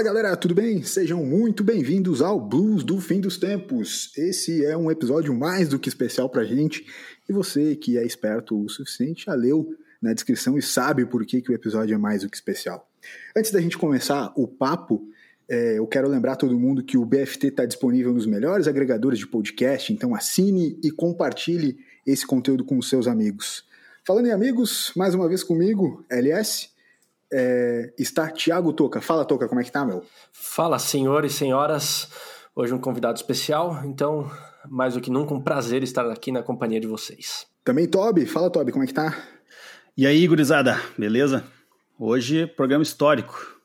Fala galera, tudo bem? Sejam muito bem-vindos ao Blues do Fim dos Tempos. Esse é um episódio mais do que especial pra gente e você que é esperto o suficiente já leu na descrição e sabe por que, que o episódio é mais do que especial. Antes da gente começar o papo, é, eu quero lembrar todo mundo que o BFT está disponível nos melhores agregadores de podcast, então assine e compartilhe esse conteúdo com os seus amigos. Falando em amigos, mais uma vez comigo, LS, é, está Tiago Toca. Fala, Toca, como é que tá, meu? Fala, senhores e senhoras. Hoje um convidado especial, então, mais do que nunca, um prazer estar aqui na companhia de vocês. Também Toby. Fala, Toby, como é que tá? E aí, gurizada, beleza? Hoje, programa histórico.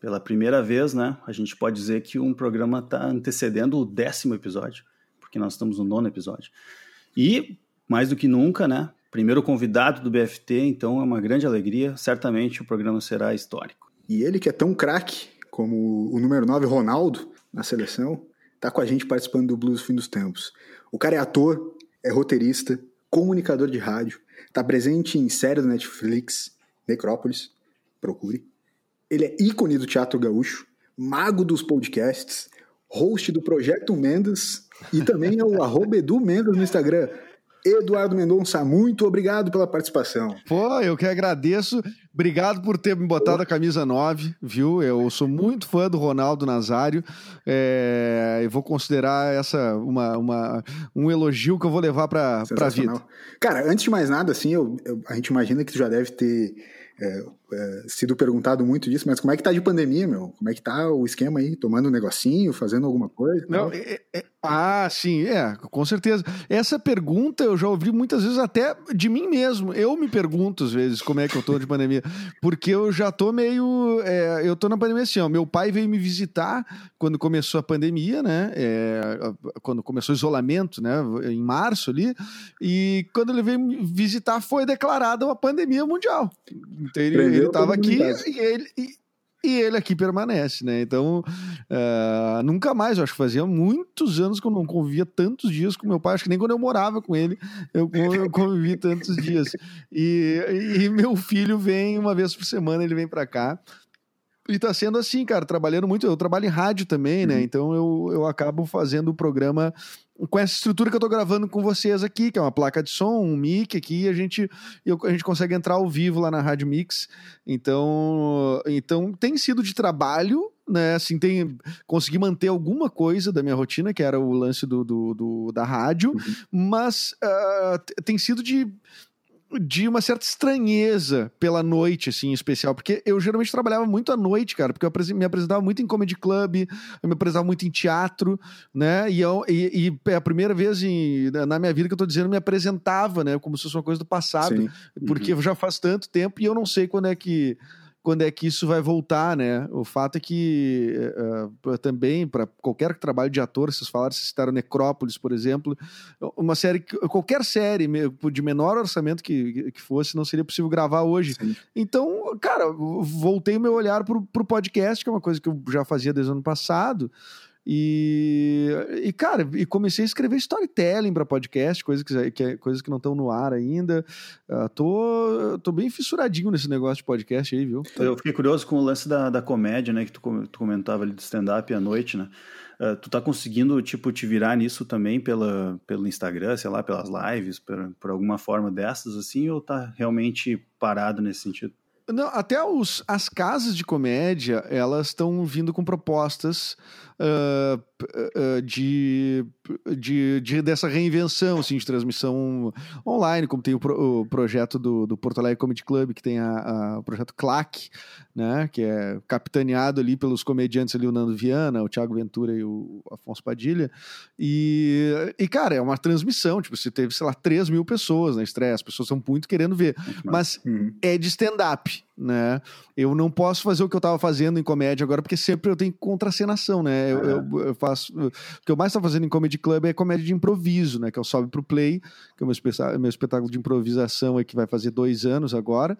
Pela primeira vez, né, a gente pode dizer que um programa está antecedendo o décimo episódio, porque nós estamos no nono episódio. E, mais do que nunca, né, primeiro convidado do BFT, então é uma grande alegria. Certamente o programa será histórico. E ele que é tão craque como o número 9 Ronaldo na seleção, tá com a gente participando do Blues Fim dos Tempos. O cara é ator, é roteirista, comunicador de rádio, tá presente em série do Netflix, Necrópolis, procure. Ele é ícone do teatro gaúcho, mago dos podcasts, host do Projeto Mendes e também é o arroba Edu Mendes no Instagram. Eduardo Mendonça, muito obrigado pela participação. Pô, eu que agradeço. Obrigado por ter me botado a camisa 9, viu? Eu sou muito fã do Ronaldo Nazário. É, eu vou considerar essa uma, uma, um elogio que eu vou levar para a vida. Cara, antes de mais nada, assim, eu, eu, a gente imagina que tu já deve ter é, é, sido perguntado muito disso, mas como é que tá de pandemia, meu? Como é que tá o esquema aí? Tomando um negocinho, fazendo alguma coisa? Não, é, é, ah, sim, é, com certeza. Essa pergunta eu já ouvi muitas vezes até de mim mesmo. Eu me pergunto às vezes como é que eu tô de pandemia, porque eu já tô meio, é, eu tô na pandemia assim, ó, meu pai veio me visitar quando começou a pandemia, né, é, quando começou o isolamento, né, em março ali, e quando ele veio me visitar foi declarada uma pandemia mundial. Então ele, ele tava aqui e ele, e, e ele aqui permanece, né? Então, uh, nunca mais, eu acho que fazia muitos anos que eu não convivia tantos dias com meu pai, acho que nem quando eu morava com ele eu, eu convivi tantos dias. E, e meu filho vem uma vez por semana, ele vem para cá. E tá sendo assim, cara, trabalhando muito. Eu trabalho em rádio também, né? Uhum. Então eu, eu acabo fazendo o programa com essa estrutura que eu tô gravando com vocês aqui, que é uma placa de som, um mic aqui, e a gente, eu, a gente consegue entrar ao vivo lá na Rádio Mix. Então, então tem sido de trabalho, né? Assim, tem consegui manter alguma coisa da minha rotina, que era o lance do, do, do da rádio, uhum. mas uh, tem sido de de uma certa estranheza pela noite, assim, em especial, porque eu geralmente trabalhava muito à noite, cara, porque eu me apresentava muito em comedy club, eu me apresentava muito em teatro, né, e, eu, e, e é a primeira vez em, na minha vida que eu tô dizendo, me apresentava, né, como se fosse uma coisa do passado, Sim. porque uhum. já faz tanto tempo e eu não sei quando é que quando é que isso vai voltar, né? O fato é que uh, também, para qualquer trabalho de ator, vocês falaram, vocês citaram Necrópolis, por exemplo, uma série, qualquer série de menor orçamento que, que fosse, não seria possível gravar hoje. Sim. Então, cara, voltei o meu olhar para o podcast, que é uma coisa que eu já fazia desde o ano passado, e, e, cara, e comecei a escrever storytelling para podcast, coisas que, que, coisas que não estão no ar ainda. Uh, tô, tô bem fissuradinho nesse negócio de podcast aí, viu? Eu fiquei curioso com o lance da, da comédia, né? Que tu, tu comentava ali do stand-up à noite, né? Uh, tu tá conseguindo, tipo, te virar nisso também pela, pelo Instagram, sei lá, pelas lives, por, por alguma forma dessas, assim, ou tá realmente parado nesse sentido? Não, até os, as casas de comédia, elas estão vindo com propostas uh, uh, de, de, de, dessa reinvenção assim, de transmissão online, como tem o, pro, o projeto do, do Porto Alegre Comedy Club, que tem a, a, o projeto CLAC, né, que é capitaneado ali pelos comediantes ali, o Nando Viana, o Thiago Ventura e o Afonso Padilha. E, e cara, é uma transmissão, tipo, você teve, sei lá, 3 mil pessoas na estreia, as pessoas estão muito querendo ver, mas uhum. é de stand-up, né? Eu não posso fazer o que eu estava fazendo em comédia agora, porque sempre eu tenho contracenação, né? eu, eu, eu, faço. O que eu mais estou fazendo em Comedy Club é comédia de improviso, né? Que é o Sobe pro Play, que é o meu, espetáculo, meu espetáculo de improvisação aí que vai fazer dois anos agora.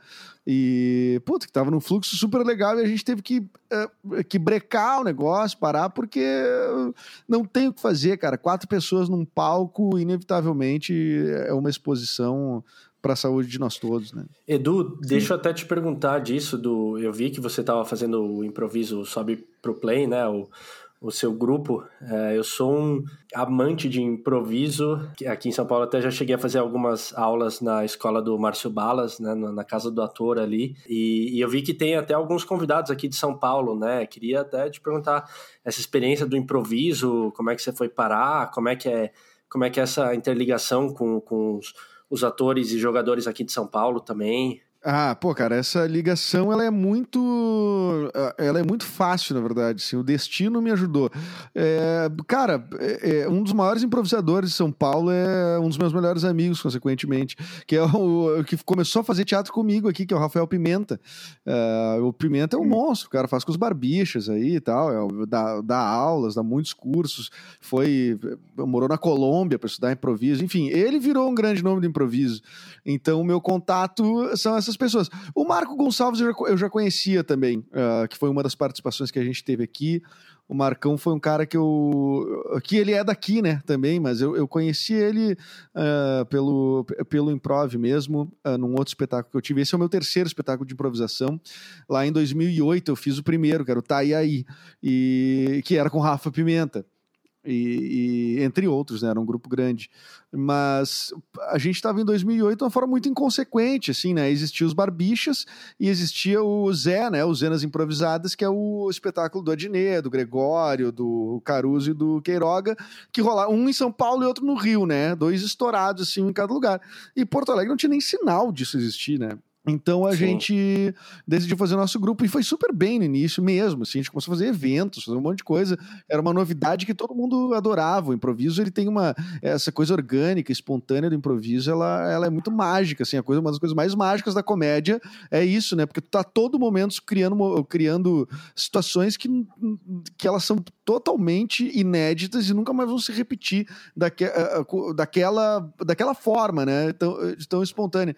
E, puta, que tava num fluxo super legal e a gente teve que, uh, que brecar o negócio, parar, porque não tem o que fazer, cara. Quatro pessoas num palco, inevitavelmente, é uma exposição para a saúde de nós todos, né? Edu, Sim. deixa eu até te perguntar disso do, eu vi que você estava fazendo o improviso sobe pro play, né? O, o seu grupo. É, eu sou um amante de improviso. Aqui em São Paulo até já cheguei a fazer algumas aulas na escola do Márcio Balas, né, na casa do ator ali. E, e, eu vi que tem até alguns convidados aqui de São Paulo, né? Queria até te perguntar essa experiência do improviso, como é que você foi parar, como é que é, como é que é essa interligação com, com os, os atores e jogadores aqui de São Paulo também. Ah, pô, cara, essa ligação ela é muito, ela é muito fácil, na verdade. Sim, o destino me ajudou. É, cara, é, é, um dos maiores improvisadores de São Paulo é um dos meus melhores amigos, consequentemente, que é o que começou a fazer teatro comigo aqui, que é o Rafael Pimenta. É, o Pimenta é um hum. monstro, o cara faz com os barbichas aí e tal, é, dá, dá aulas, dá muitos cursos, foi morou na Colômbia para estudar improviso, enfim, ele virou um grande nome do improviso. Então, o meu contato são essas pessoas. O Marco Gonçalves eu já, eu já conhecia também, uh, que foi uma das participações que a gente teve aqui. O Marcão foi um cara que eu. que ele é daqui, né, também, mas eu, eu conheci ele uh, pelo, pelo improv mesmo, uh, num outro espetáculo que eu tive. Esse é o meu terceiro espetáculo de improvisação. Lá em 2008 eu fiz o primeiro, que era o Tá e Aí, e, que era com Rafa Pimenta. E, e, entre outros, né? Era um grupo grande. Mas a gente estava em 2008 de uma forma muito inconsequente, assim, né? Existia os Barbichas e existia o Zé, né? Os Zenas Improvisadas, que é o espetáculo do Adnet, do Gregório, do Caruso e do Queiroga, que rolava um em São Paulo e outro no Rio, né? Dois estourados, assim, em cada lugar. E Porto Alegre não tinha nem sinal disso existir, né? Então a Sim. gente decidiu fazer o nosso grupo e foi super bem no início mesmo. Assim, a gente começou a fazer eventos, fazer um monte de coisa. Era uma novidade que todo mundo adorava. O improviso ele tem uma essa coisa orgânica, espontânea do improviso. Ela, ela é muito mágica, assim. A coisa, uma das coisas mais mágicas da comédia é isso, né? Porque tu tá todo momento criando, criando situações que, que elas são totalmente inéditas e nunca mais vão se repetir daque, daquela, daquela forma, né? Tão, tão espontânea.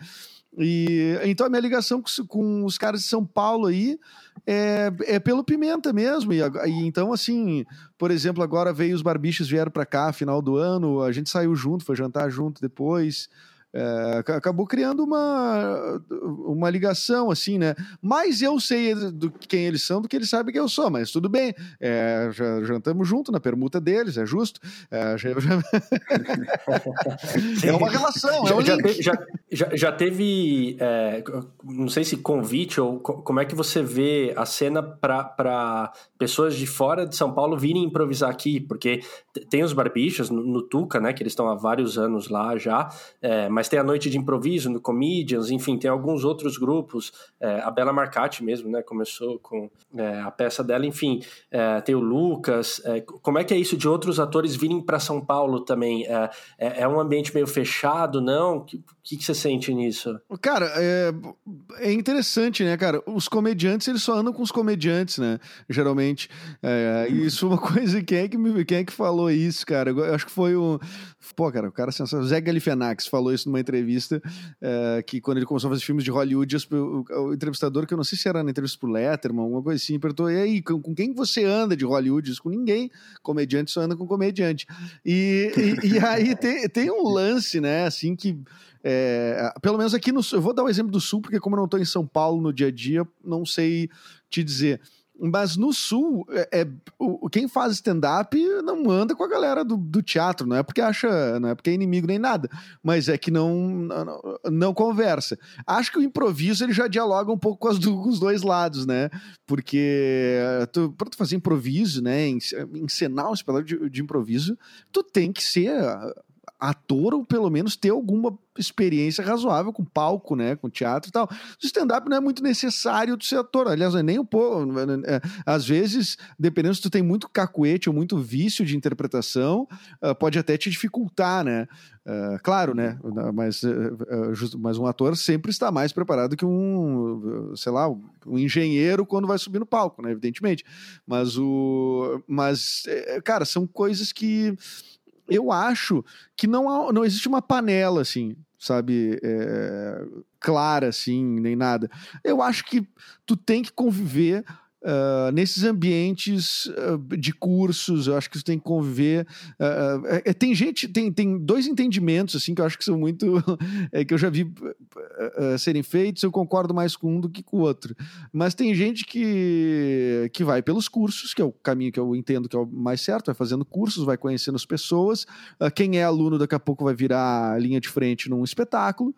E então a minha ligação com, com, os caras de São Paulo aí é, é pelo Pimenta mesmo. E, e, então, assim, por exemplo, agora veio os barbichos vieram para cá, final do ano, a gente saiu junto, foi jantar junto depois é, acabou criando uma, uma ligação, assim, né? Mais eu sei do quem eles são do que eles sabem quem eu sou, mas tudo bem, é, já jantamos junto na permuta deles, é justo. É, já, já... é uma relação, é um já, link. Já, já, já teve, é, não sei se convite ou como é que você vê a cena para pessoas de fora de São Paulo virem improvisar aqui, porque tem os barbichos no, no Tuca, né, que eles estão há vários anos lá já, é, mas mas tem a noite de improviso no Comedians, enfim, tem alguns outros grupos, é, a Bela Marcati mesmo, né, começou com é, a peça dela, enfim, é, tem o Lucas, é, como é que é isso de outros atores virem para São Paulo também? É, é, é, um ambiente meio fechado, não? O que, que, que, você sente nisso? Cara, é, interessante, né, cara? Os comediantes, eles só andam com os comediantes, né, geralmente, isso é uma coisa, quem é que, me, quem é que falou isso, cara? Eu acho que foi o, pô, cara, o cara sensacional, Zé Galifianax falou isso numa entrevista é, que quando ele começou a fazer filmes de Hollywood, o, o, entrevistador, que eu não sei se era na entrevista pro Letterman, alguma coisa assim, perguntou: e aí, com, com quem você anda de Hollywood? com ninguém. Comediante só anda com comediante. E, e, e aí tem, tem um lance, né, assim, que. É, pelo menos aqui no eu vou dar o um exemplo do sul, porque como eu não estou em São Paulo no dia a dia, não sei te dizer. Mas no sul, é, é o, quem faz stand-up não anda com a galera do, do, teatro, não é porque acha, não é porque é inimigo nem nada, mas é que não, não, não conversa. Acho que o improviso ele já dialoga um pouco com, com os dois lados, né? Porque tu, pra tu fazer improviso, né? Encenar um espetáculo de, de improviso, tu tem que ser ator ou pelo menos ter alguma experiência razoável com palco, né, com teatro e tal. O stand-up não é muito necessário de ser ator, aliás, é nem um pouco. É, às vezes, dependendo se tu tem muito cacuete ou muito vício de interpretação, uh, pode até te dificultar, né? Uh, claro, né? Mas, uh, mas um ator sempre está mais preparado que um, sei lá, um engenheiro quando vai subir no palco, né? Evidentemente. Mas o, mas, é, cara, são coisas que eu acho que não, há, não existe uma panela, assim, sabe, é, clara, assim, nem nada. Eu acho que tu tem que conviver Uh, nesses ambientes uh, de cursos, eu acho que isso tem que conviver. Uh, tem gente, tem, tem dois entendimentos assim que eu acho que são muito é, que eu já vi serem feitos. Eu concordo mais com um do que com o outro. Mas tem gente que, que vai pelos cursos, que é o caminho que eu entendo que é o mais certo, vai fazendo cursos, vai conhecendo as pessoas. quem é aluno daqui a pouco vai virar linha de frente num espetáculo.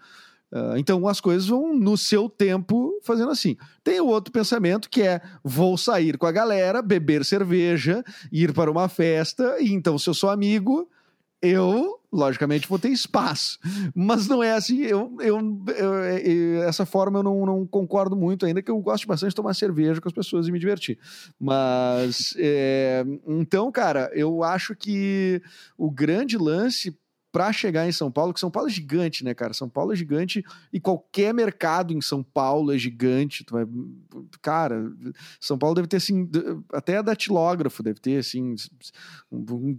Uh, então as coisas vão no seu tempo fazendo assim. Tem o outro pensamento que é: vou sair com a galera, beber cerveja, ir para uma festa, e então, se eu sou amigo, eu, logicamente, vou ter espaço. Mas não é assim, eu, eu, eu, eu essa forma eu não, não, concordo muito, ainda que eu gosto bastante de tomar cerveja com as pessoas e me divertir. Mas, é, então, cara, eu acho que o grande lance para chegar em São Paulo, que São Paulo é gigante, né, cara? São Paulo é gigante e qualquer mercado em São Paulo é gigante. Tu vai... Cara, São Paulo deve ter, assim, até datilógrafo deve ter, assim,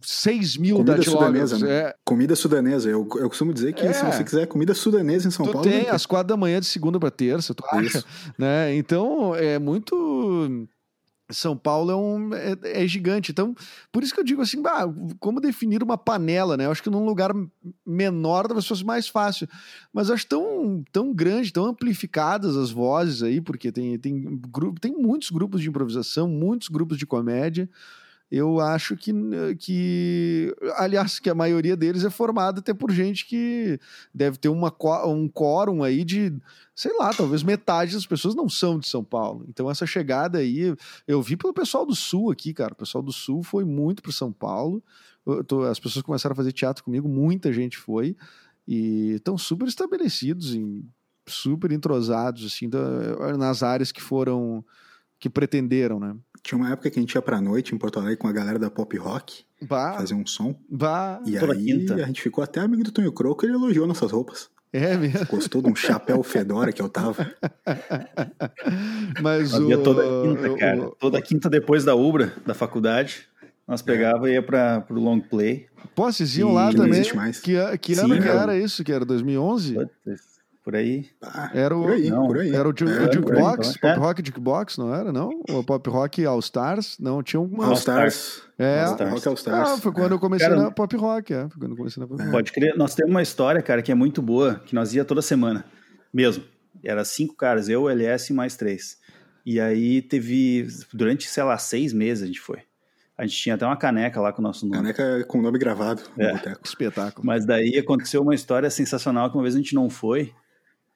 6 mil comida datilógrafos. Sudanesa, né? é. Comida sudanesa. Eu, eu costumo dizer que é. se você quiser comida sudanesa em São tu Paulo... tem, às quatro da manhã de segunda para terça, tu acha? Né? Então, é muito são Paulo é, um, é, é, gigante. Então, por isso que eu digo assim, bah, como definir uma panela, né? Eu acho que num lugar menor talvez fosse mais fácil. Mas acho tão, tão grande, tão amplificadas as vozes aí, porque tem, tem, tem muitos grupos de improvisação, muitos grupos de comédia. Eu acho que, que, aliás, que a maioria deles é formada até por gente que deve ter uma, um quórum aí de sei lá, talvez metade das pessoas não são de São Paulo. Então essa chegada aí, eu vi pelo pessoal do Sul aqui, cara. O pessoal do Sul foi muito para São Paulo. Tô, as pessoas começaram a fazer teatro comigo, muita gente foi e estão super estabelecidos, em, super entrosados assim da, nas áreas que foram que pretenderam, né? Tinha uma época que a gente ia pra noite em Porto Alegre com a galera da pop rock. Bah. Fazer um som. Bah. E Toda aí quinta. a gente ficou até amigo do Tonho Croco e ele elogiou nossas roupas. É mesmo. Gostou de um chapéu fedora que eu tava. Mas o... toda quinta, cara. O... Toda quinta depois da Ubra, da faculdade, nós pegava é. e ia para pro long play. Pô, vocês iam lá também? Que, que Sim, ano que era isso? Que era 2011? Por aí. Ah, era o, por aí, não, por aí. Era o, ju, é, Jukebox, então, Pop Rock Jukebox, não era, não? O Pop Rock All Stars? Não, tinha uma... All Stars. É, All Stars. Rock All Stars. Ah, foi quando eu comecei cara, na Pop Rock, é. Foi quando eu comecei na Pop Rock. Pode crer. Nós temos uma história, cara, que é muito boa, que nós ia toda semana. Mesmo. Era cinco caras, eu, o LS e mais três. E aí teve, durante, sei lá, seis meses a gente foi. A gente tinha até uma caneca lá com o nosso nome. Caneca com o nome gravado é. Espetáculo. Mas daí aconteceu uma história sensacional que uma vez a gente não foi.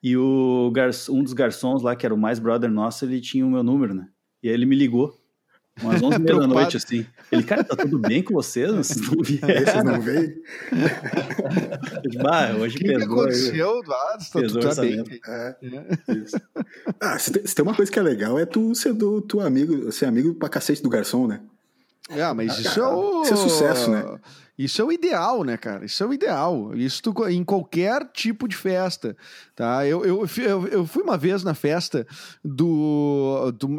E o um dos garçons lá, que era o mais brother nosso, ele tinha o meu número, né? E aí ele me ligou, umas 11 da noite, assim. Ele, cara, tá tudo bem com vocês? Vocês não vieram? Vocês não veio? bah, hoje que pesou. O que aconteceu? Ah, tá, tu tá bem. É, é. Ah, se tem, se tem, uma coisa que é legal, é tu ser do tu amigo, ser amigo pra cacete do garçom, né? Ah, mas ah, isso é o... Isso é sucesso, né? Isso é o ideal, né, cara? Isso é o ideal. Isso tu, em qualquer tipo de festa, tá? Eu, eu, eu, fui uma vez na festa do, do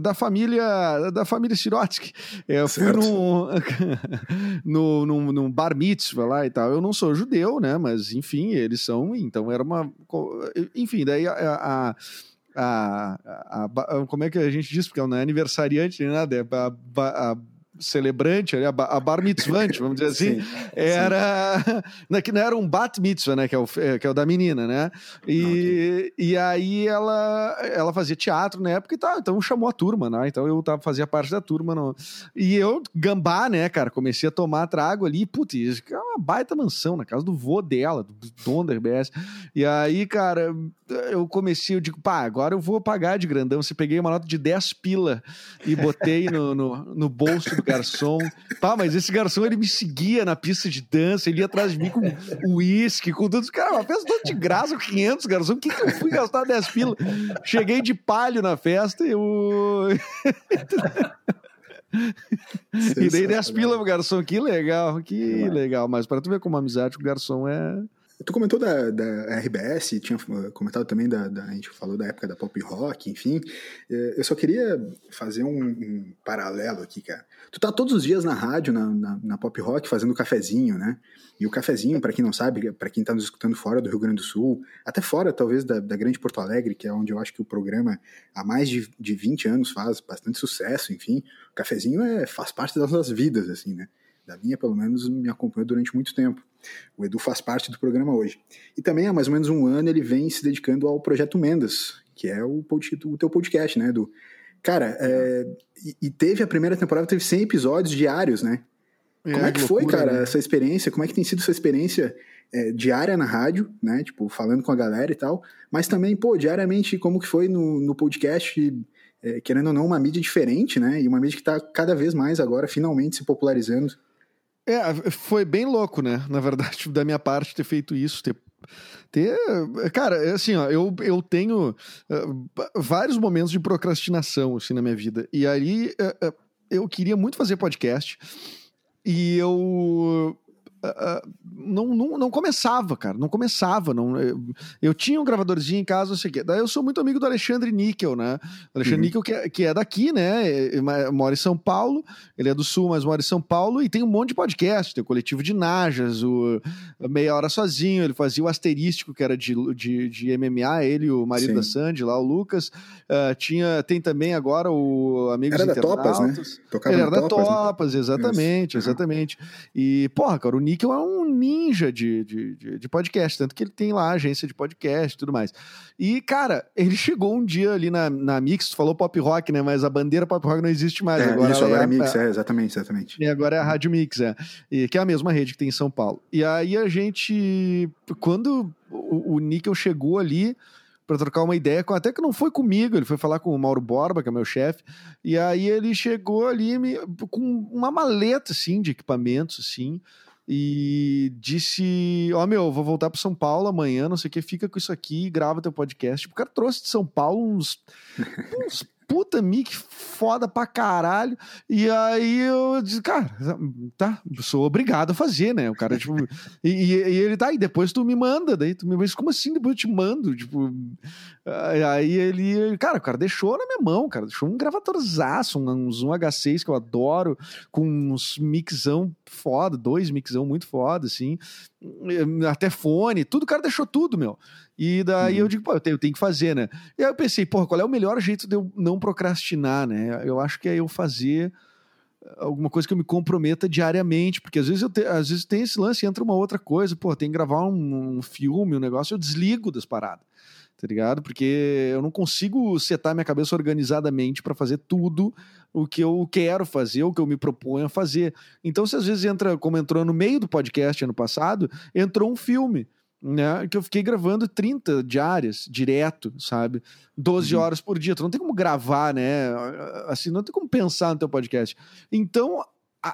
da família da família Sirotsky. Eu fui num, no, num, num bar mitzvah lá e tal. Eu não sou judeu, né? Mas enfim, eles são. Então era uma, enfim, daí a, a a, a, a, como é que a gente diz? Porque não é aniversariante nem nada, é a, a celebrante, a bar mitzvante, vamos dizer assim, sim, era sim. que não era um bat mitzvah, né, que é o, é, que é o da menina, né? E, okay. e aí ela ela fazia teatro na época e tal, então chamou a turma, né? Então eu tava fazia parte da turma, não. E eu gambá, né, cara, comecei a tomar trago ali, putz, é uma baita mansão na casa do vô dela, do dono da RBS. E aí, cara, eu comecei, eu digo, pá, agora eu vou pagar de grandão. Você peguei uma nota de 10 pila e botei no, no, no bolso do garçom. Pá, mas esse garçom, ele me seguia na pista de dança, ele ia atrás de mim com uísque, com tudo. Cara, uma festa de graça, 500 garçom. O que, que eu fui gastar 10 pila? Cheguei de palho na festa e eu... e dei 10 pila pro garçom. Que legal, que legal. Mas para tu ver como amizade com o garçom é Tu comentou da, da RBS, tinha comentado também da, da, A gente falou da época da pop rock, enfim. É, eu só queria fazer um, um paralelo aqui, cara. Tu tá todos os dias na rádio, na, na, na pop rock, fazendo cafezinho, né? E o cafezinho, para quem não sabe, para quem tá nos escutando fora do Rio Grande do Sul, até fora, talvez, da, da grande Porto Alegre, que é onde eu acho que o programa há mais de, de 20 anos faz bastante sucesso, enfim. O cafezinho é, faz parte das nossas vidas, assim, né? Da minha, pelo menos, me acompanhou durante muito tempo. O Edu faz parte do programa hoje. E também há mais ou menos um ano ele vem se dedicando ao Projeto Mendas, que é o, o teu podcast, né, Edu? Cara, é, e, teve a primeira temporada, teve 100 episódios diários, né? É, Como é que loucura, foi, cara, né? essa experiência? Como é que tem sido essa experiência é, diária na rádio, né? Tipo, falando com a galera e tal. Mas também, pô, diariamente, como que foi no, no podcast, é, querendo ou não, uma mídia diferente, né? E uma mídia que tá cada vez mais agora, finalmente, se popularizando. É, foi bem louco, né? Na verdade, da minha parte, ter feito isso, ter. ter cara, é assim, ó, eu, eu tenho uh, vários momentos de procrastinação, assim, na minha vida. E aí, uh, uh, eu queria muito fazer podcast. E eu Uh, não, não, não começava, cara. Não começava. Não, eu, eu, tinha um gravadorzinho em casa, não sei o quê. Daí eu sou muito amigo do Alexandre Níquel, né? O Alexandre uhum. Níquel, que é, que é daqui, né? Mora em São Paulo. Ele é do Sul, mas mora em São Paulo. E tem um monte de podcast. Tem o Coletivo de Najas, o Meia Hora Sozinho. Ele fazia o Asterístico, que era de, de, de MMA. Ele, o marido Sim. da Sandy, lá, o Lucas. Uh, tinha, tem também agora o Amigos Era da Topas, né? Tocava Ele era da Topas, Topas né? exatamente, Isso. exatamente. E, porra, cara, o Níquel é um ninja de, de, de, de, podcast, tanto que ele tem lá agência de podcast e tudo mais. E, cara, ele chegou um dia ali na, na Mix, tu falou pop rock, né? Mas a bandeira pop rock não existe mais. É, agora isso, agora é, é Mix, é, exatamente, exatamente. E agora é a Rádio Mix, é. E, que é a mesma rede que tem em São Paulo. E aí a gente, quando o, o Níquel chegou ali para trocar uma ideia, até que não foi comigo, ele foi falar com o Mauro Borba, que é meu chefe, e aí ele chegou ali me, com uma maleta, assim, de equipamentos, assim, e disse: Ó, oh, meu, vou voltar para São Paulo amanhã, não sei o que, fica com isso aqui, grava teu podcast. Tipo, o cara trouxe de São Paulo uns, uns puta mic foda pra caralho. E aí eu disse, cara, tá, sou obrigado a fazer, né? O cara, tipo. e, e, ele tá, e depois tu me manda, daí tu me mas como assim? Depois eu te mando, tipo. Aí ele, cara, o cara deixou na minha mão, cara, deixou um gravadorzaço, um, um Zoom H6 que eu adoro, com uns mixão foda, dois mixão muito foda, assim, até fone, tudo, o cara deixou tudo, meu. E daí uhum. eu digo, pô, eu tenho, eu tenho, que fazer, né? E aí eu pensei, porra, qual é o melhor jeito de eu não procrastinar, né? Eu acho que é eu fazer alguma coisa que eu me comprometa diariamente, porque às vezes eu te, às vezes tem esse lance, entra uma outra coisa, pô, tem que gravar um, um filme, um negócio, eu desligo das paradas. Tá ligado? Porque eu não consigo setar minha cabeça organizadamente para fazer tudo o que eu quero fazer, o que eu me proponho a fazer. Então, se às vezes entra, como entrou no meio do podcast ano passado, entrou um filme né? Que eu fiquei gravando 30 diárias, direto, sabe? 12 uhum. horas por dia. Tu não tem como gravar, né? Assim, não tem como pensar no teu podcast. Então,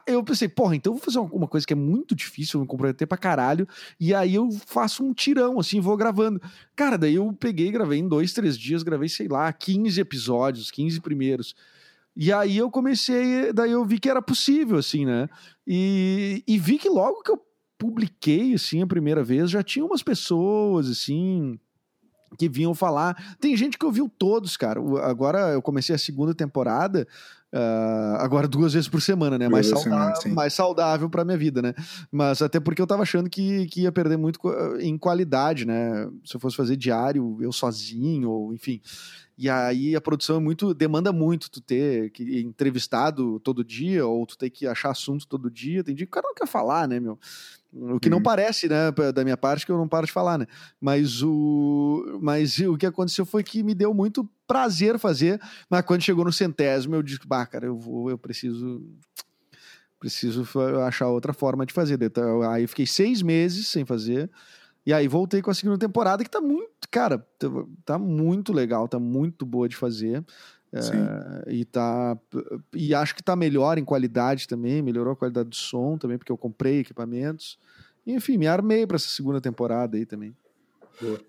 eu pensei, porra, então eu vou fazer uma coisa que é muito difícil, eu me comprometer pra caralho, e aí eu faço um tirão, assim, vou gravando. Cara, daí eu peguei, gravei em dois, três dias, gravei, sei lá, 15 episódios, 15 primeiros. E aí eu comecei, daí eu vi que era possível, assim, né? E, e vi que logo que eu publiquei, assim, a primeira vez, já tinha umas pessoas, assim, que vinham falar. Tem gente que ouviu todos, cara. Agora eu comecei a segunda temporada, uh, agora duas vezes por semana, né? Mais saudável, semana, mais saudável pra minha vida, né? Mas até porque eu tava achando que, que ia perder muito em qualidade, né? Se eu fosse fazer diário, eu sozinho, ou enfim. E aí a produção é muito demanda muito tu ter que entrevistado todo dia ou tu ter que achar assunto todo dia. Tem dia que o cara não quer falar, né, meu? O que uhum. não parece, né, da minha parte, que eu não paro de falar, né? Mas o, mas o que aconteceu foi que me deu muito prazer fazer, mas quando chegou no centésimo, eu disse, bah, cara, eu vou, eu preciso preciso achar outra forma de fazer. Então, aí fiquei seis meses sem fazer. E aí voltei com a segunda temporada, que tá muito, cara, tá, tá muito legal, tá muito boa de fazer. É, e tá e acho que tá melhor em qualidade também, melhorou a qualidade do som também, porque eu comprei equipamentos. enfim, me armei para essa segunda temporada aí também. Boa.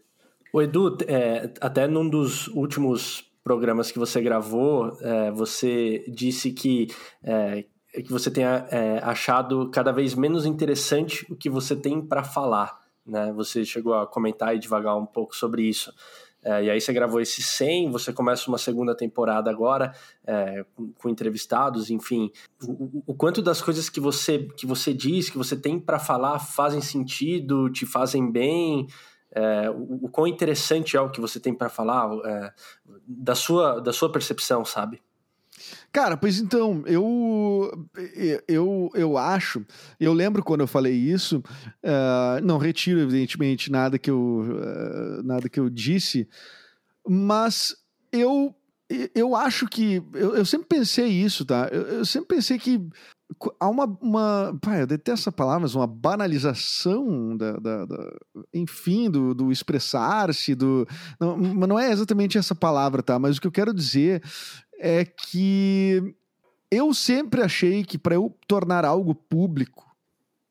O Edu, é, até num dos últimos programas que você gravou, é, você disse que, é, que você tenha é, achado cada vez menos interessante o que você tem para falar. né? Você chegou a comentar e devagar um pouco sobre isso. É, e aí você gravou esse 100, você começa uma segunda temporada agora é, com, com, entrevistados, enfim. O, o, quanto das coisas que você, que você diz, que você tem para falar, fazem sentido, te fazem bem? É, o, o quão interessante é o que você tem para falar é, da, sua, da sua percepção, sabe? Cara, pois então, eu, eu, eu acho, eu lembro quando eu falei isso, uh, não retiro evidentemente nada que eu, uh, nada que eu disse, mas eu, eu acho que, eu, eu sempre pensei isso, tá? Eu, eu, sempre pensei que há uma, uma pai, eu detesto essa palavra, mas uma banalização da, da, da enfim, do, do expressar-se, do, não, mas não é exatamente essa palavra, tá? Mas o que eu quero dizer é que eu sempre achei que para eu tornar algo público,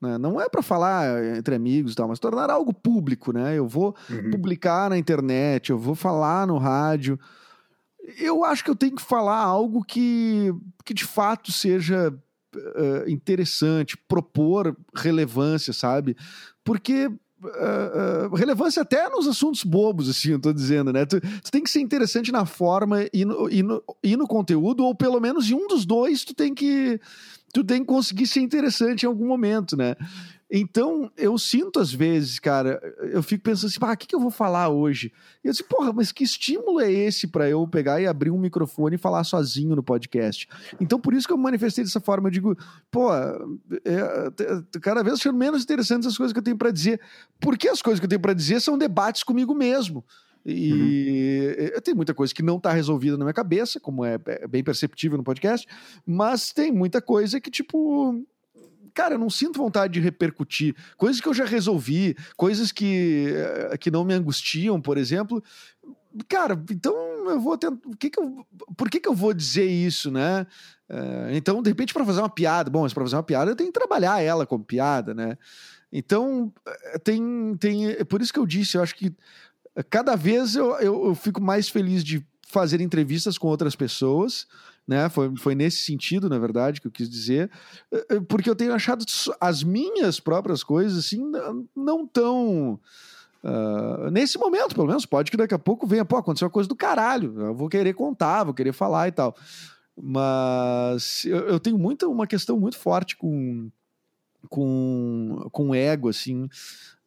né, não é para falar entre amigos e tal, mas tornar algo público, né? Eu vou uhum. publicar na internet, eu vou falar no rádio. Eu acho que eu tenho que falar algo que, que de fato seja uh, interessante, propor relevância, sabe? Porque Uh, uh, relevância até nos assuntos bobos, assim, eu tô dizendo, né? Tu, tu, tem que ser interessante na forma e no, e, no, e no conteúdo, ou pelo menos em um dos dois tu tem que tu tem que conseguir ser interessante em algum momento, né? Então, eu sinto às vezes, cara, eu fico pensando assim, ah, o que, que eu vou falar hoje? E eu disse, porra, mas que estímulo é esse para eu pegar e abrir um microfone e falar sozinho no podcast? Então, por isso que eu manifestei dessa forma, eu digo, pô, é, é, cada vez achando menos interessantes as coisas que eu tenho para dizer, porque as coisas que eu tenho para dizer são debates comigo mesmo. E uhum. tem muita coisa que não está resolvida na minha cabeça, como é, é bem perceptível no podcast, mas tem muita coisa que, tipo, cara, eu não sinto vontade de repercutir. Coisas que eu já resolvi, coisas que, eh, que não me angustiam, por exemplo. Cara, então eu vou tentar. Que que eu, por que, que eu vou dizer isso, né? Uh, então, de repente, para fazer uma piada, bom, mas para fazer uma piada eu tenho que trabalhar ela como piada, né? Então, eh, tem, tem. É por isso que eu disse, eu acho que cada vez eu, eu, eu fico mais feliz de fazer entrevistas com outras pessoas né? Foi, foi nesse sentido, na verdade, que eu quis dizer, eh, eh, porque eu tenho achado as minhas próprias coisas assim não tão uh, nesse momento, pelo menos, pode que daqui a pouco venha, pô, aconteceu uma coisa do caralho, eu vou querer contar, vou querer falar e tal. Mas eu, eu tenho muita uma questão muito forte com com, com ego, assim,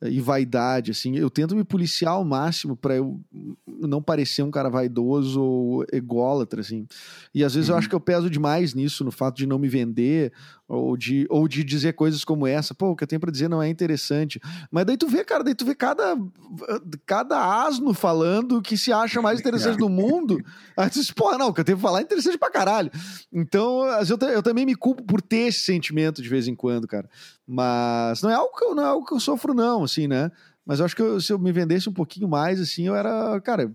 e vaidade, assim. Eu tento me policiar ao máximo para eu não parecer um cara vaidoso ou ególatra, assim. E às vezes uhum. eu acho que eu peso demais nisso, no fato de não me vender ou de, ou de dizer coisas como essa. Pô, o que eu tenho para dizer não é interessante. Mas daí tu vê, cara, daí tu vê cada, cada asno falando que se acha mais interessante do mundo. Aí tu diz, pô, não, o que eu tenho pra falar é interessante pra caralho. Então, eu, eu também me culpo por ter esse sentimento de vez em quando, cara. Mas não é algo que eu, não é algo que eu sofro, não, assim, né? Mas eu acho que eu, se eu me vendesse um pouquinho mais, assim, eu era, cara,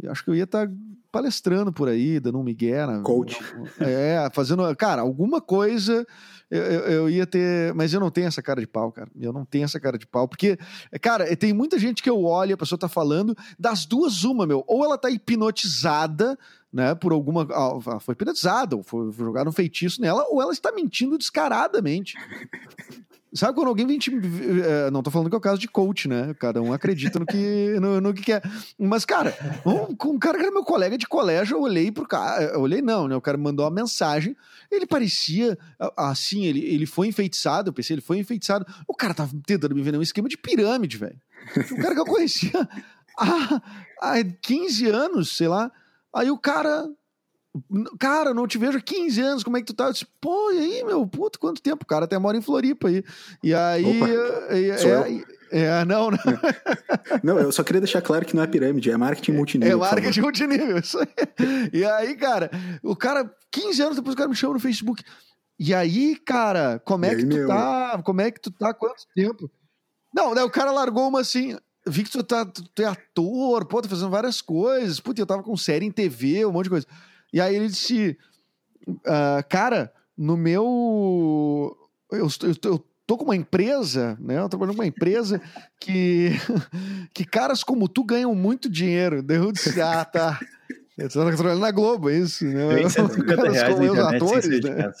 eu acho que eu ia estar tá palestrando por aí, dando um migué. Na, Coach. É, fazendo, cara, alguma coisa eu, eu, eu, ia ter. Mas eu não tenho essa cara de pau, cara. Eu não tenho essa cara de pau. Porque, cara, tem muita gente que eu olho, a pessoa tá falando, das duas, uma, meu. Ou ela tá hipnotizada, né, por alguma. Ah, foi hipnotizada, ou foi jogar um feitiço nela, ou ela está mentindo descaradamente. Sabe quando alguém vem te. Eh, não tô falando que é o caso de coach, né? Cada um acredita no que, no, no que quer. Mas, cara, um, um, cara que era meu colega de colégio, eu olhei pro cara. Eu olhei, não, né? O cara mandou uma mensagem. Ele parecia assim, ele, ele foi enfeitiçado. Eu pensei, ele foi enfeitiçado. O cara tava tentando me vender um esquema de pirâmide, velho. O cara que eu conhecia há, há 15 anos, sei lá. Aí o cara Cara, não te vejo há 15 anos, como é que tu tá? Eu disse, pô, e aí, meu, puto, quanto tempo? O cara até mora em Floripa aí. E aí. E, é, é, não, não. Não, eu só queria deixar claro que não é pirâmide, é marketing multinível. É marketing multinível, isso aí. E aí, cara, o cara, 15 anos depois o cara me chama no Facebook. E aí, cara, como é que tu meu? tá? Como é que tu tá? Quanto tempo? Não, daí o cara largou uma assim. Vi que tu, tá, tu é ator, pô, tá fazendo várias coisas. Putz, eu tava com série em TV, um monte de coisa. E aí ele disse: uh, Cara, no meu. Eu, eu, eu tô com uma empresa, né? Eu tô trabalhando com uma empresa que, que caras como tu ganham muito dinheiro. Daí eu disse: Ah, tá. Você tá trabalhando na Globo, é isso, né? 150 reais na internet, atores, né?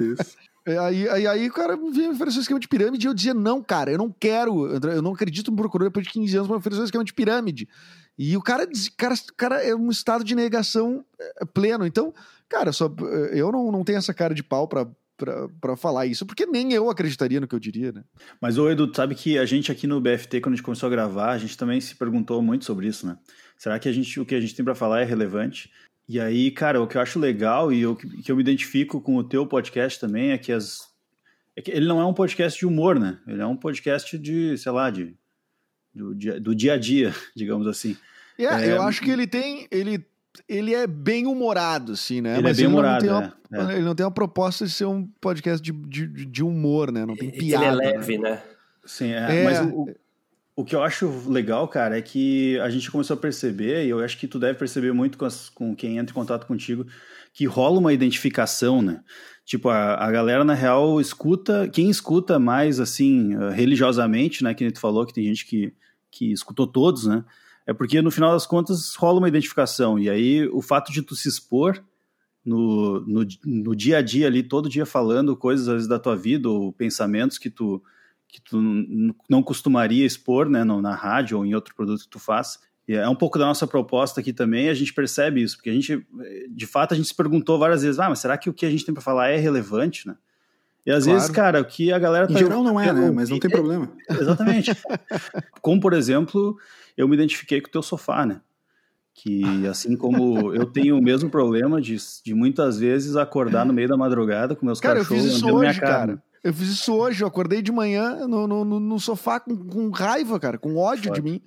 Isso. Aí, aí, aí o cara me oferecer um esquema de pirâmide e eu dizia, não, cara, eu não quero, eu não acredito no procurador depois de 15 anos para oferecer um esquema de pirâmide. E o cara, cara, cara é um estado de negação é, pleno. Então, cara, só, eu não, não tenho essa cara de pau para para falar isso, porque nem eu acreditaria no que eu diria, né? Mas, ô Edu, sabe que a gente aqui no BFT, quando a gente começou a gravar, a gente também se perguntou muito sobre isso, né? Será que a gente, o que a gente tem para falar é relevante? E aí, cara, o que eu acho legal e o que eu me identifico com o teu podcast também é que as. É que ele não é um podcast de humor, né? Ele é um podcast de, sei lá, de, do, dia, do dia a dia, digamos assim. É, é, eu acho que ele tem. Ele, ele é bem humorado, assim, né? Ele é Mas é bem ele humorado. Não uma, é, é. Ele não tem uma proposta de ser um podcast de, de, de humor, né? Não tem piada. Ele é leve, né? Sim, é. Mas o, o que eu acho legal, cara, é que a gente começou a perceber, e eu acho que tu deve perceber muito com, as, com quem entra em contato contigo, que rola uma identificação, né? Tipo, a, a galera, na real, escuta, quem escuta mais, assim, uh, religiosamente, né, que tu falou, que tem gente que, que escutou todos, né? É porque, no final das contas, rola uma identificação, e aí o fato de tu se expor no, no, no dia a dia ali, todo dia falando coisas, às vezes, da tua vida, ou pensamentos que tu que tu não costumaria expor né, na rádio ou em outro produto que tu faz. E é um pouco da nossa proposta aqui também, a gente percebe isso, porque a gente, de fato, a gente se perguntou várias vezes, ah, mas será que o que a gente tem para falar é relevante, né? E às claro. vezes, cara, o que a galera tá... Em geral não é, né? Mas não tem problema. Exatamente. como, por exemplo, eu me identifiquei com o teu sofá, né? Que assim como eu tenho o mesmo problema de, de muitas vezes acordar no meio da madrugada com meus cara, cachorros hoje, minha cara. cara. Eu fiz isso hoje, eu acordei de manhã no, no, no sofá com, com, raiva, cara, com ódio de mim.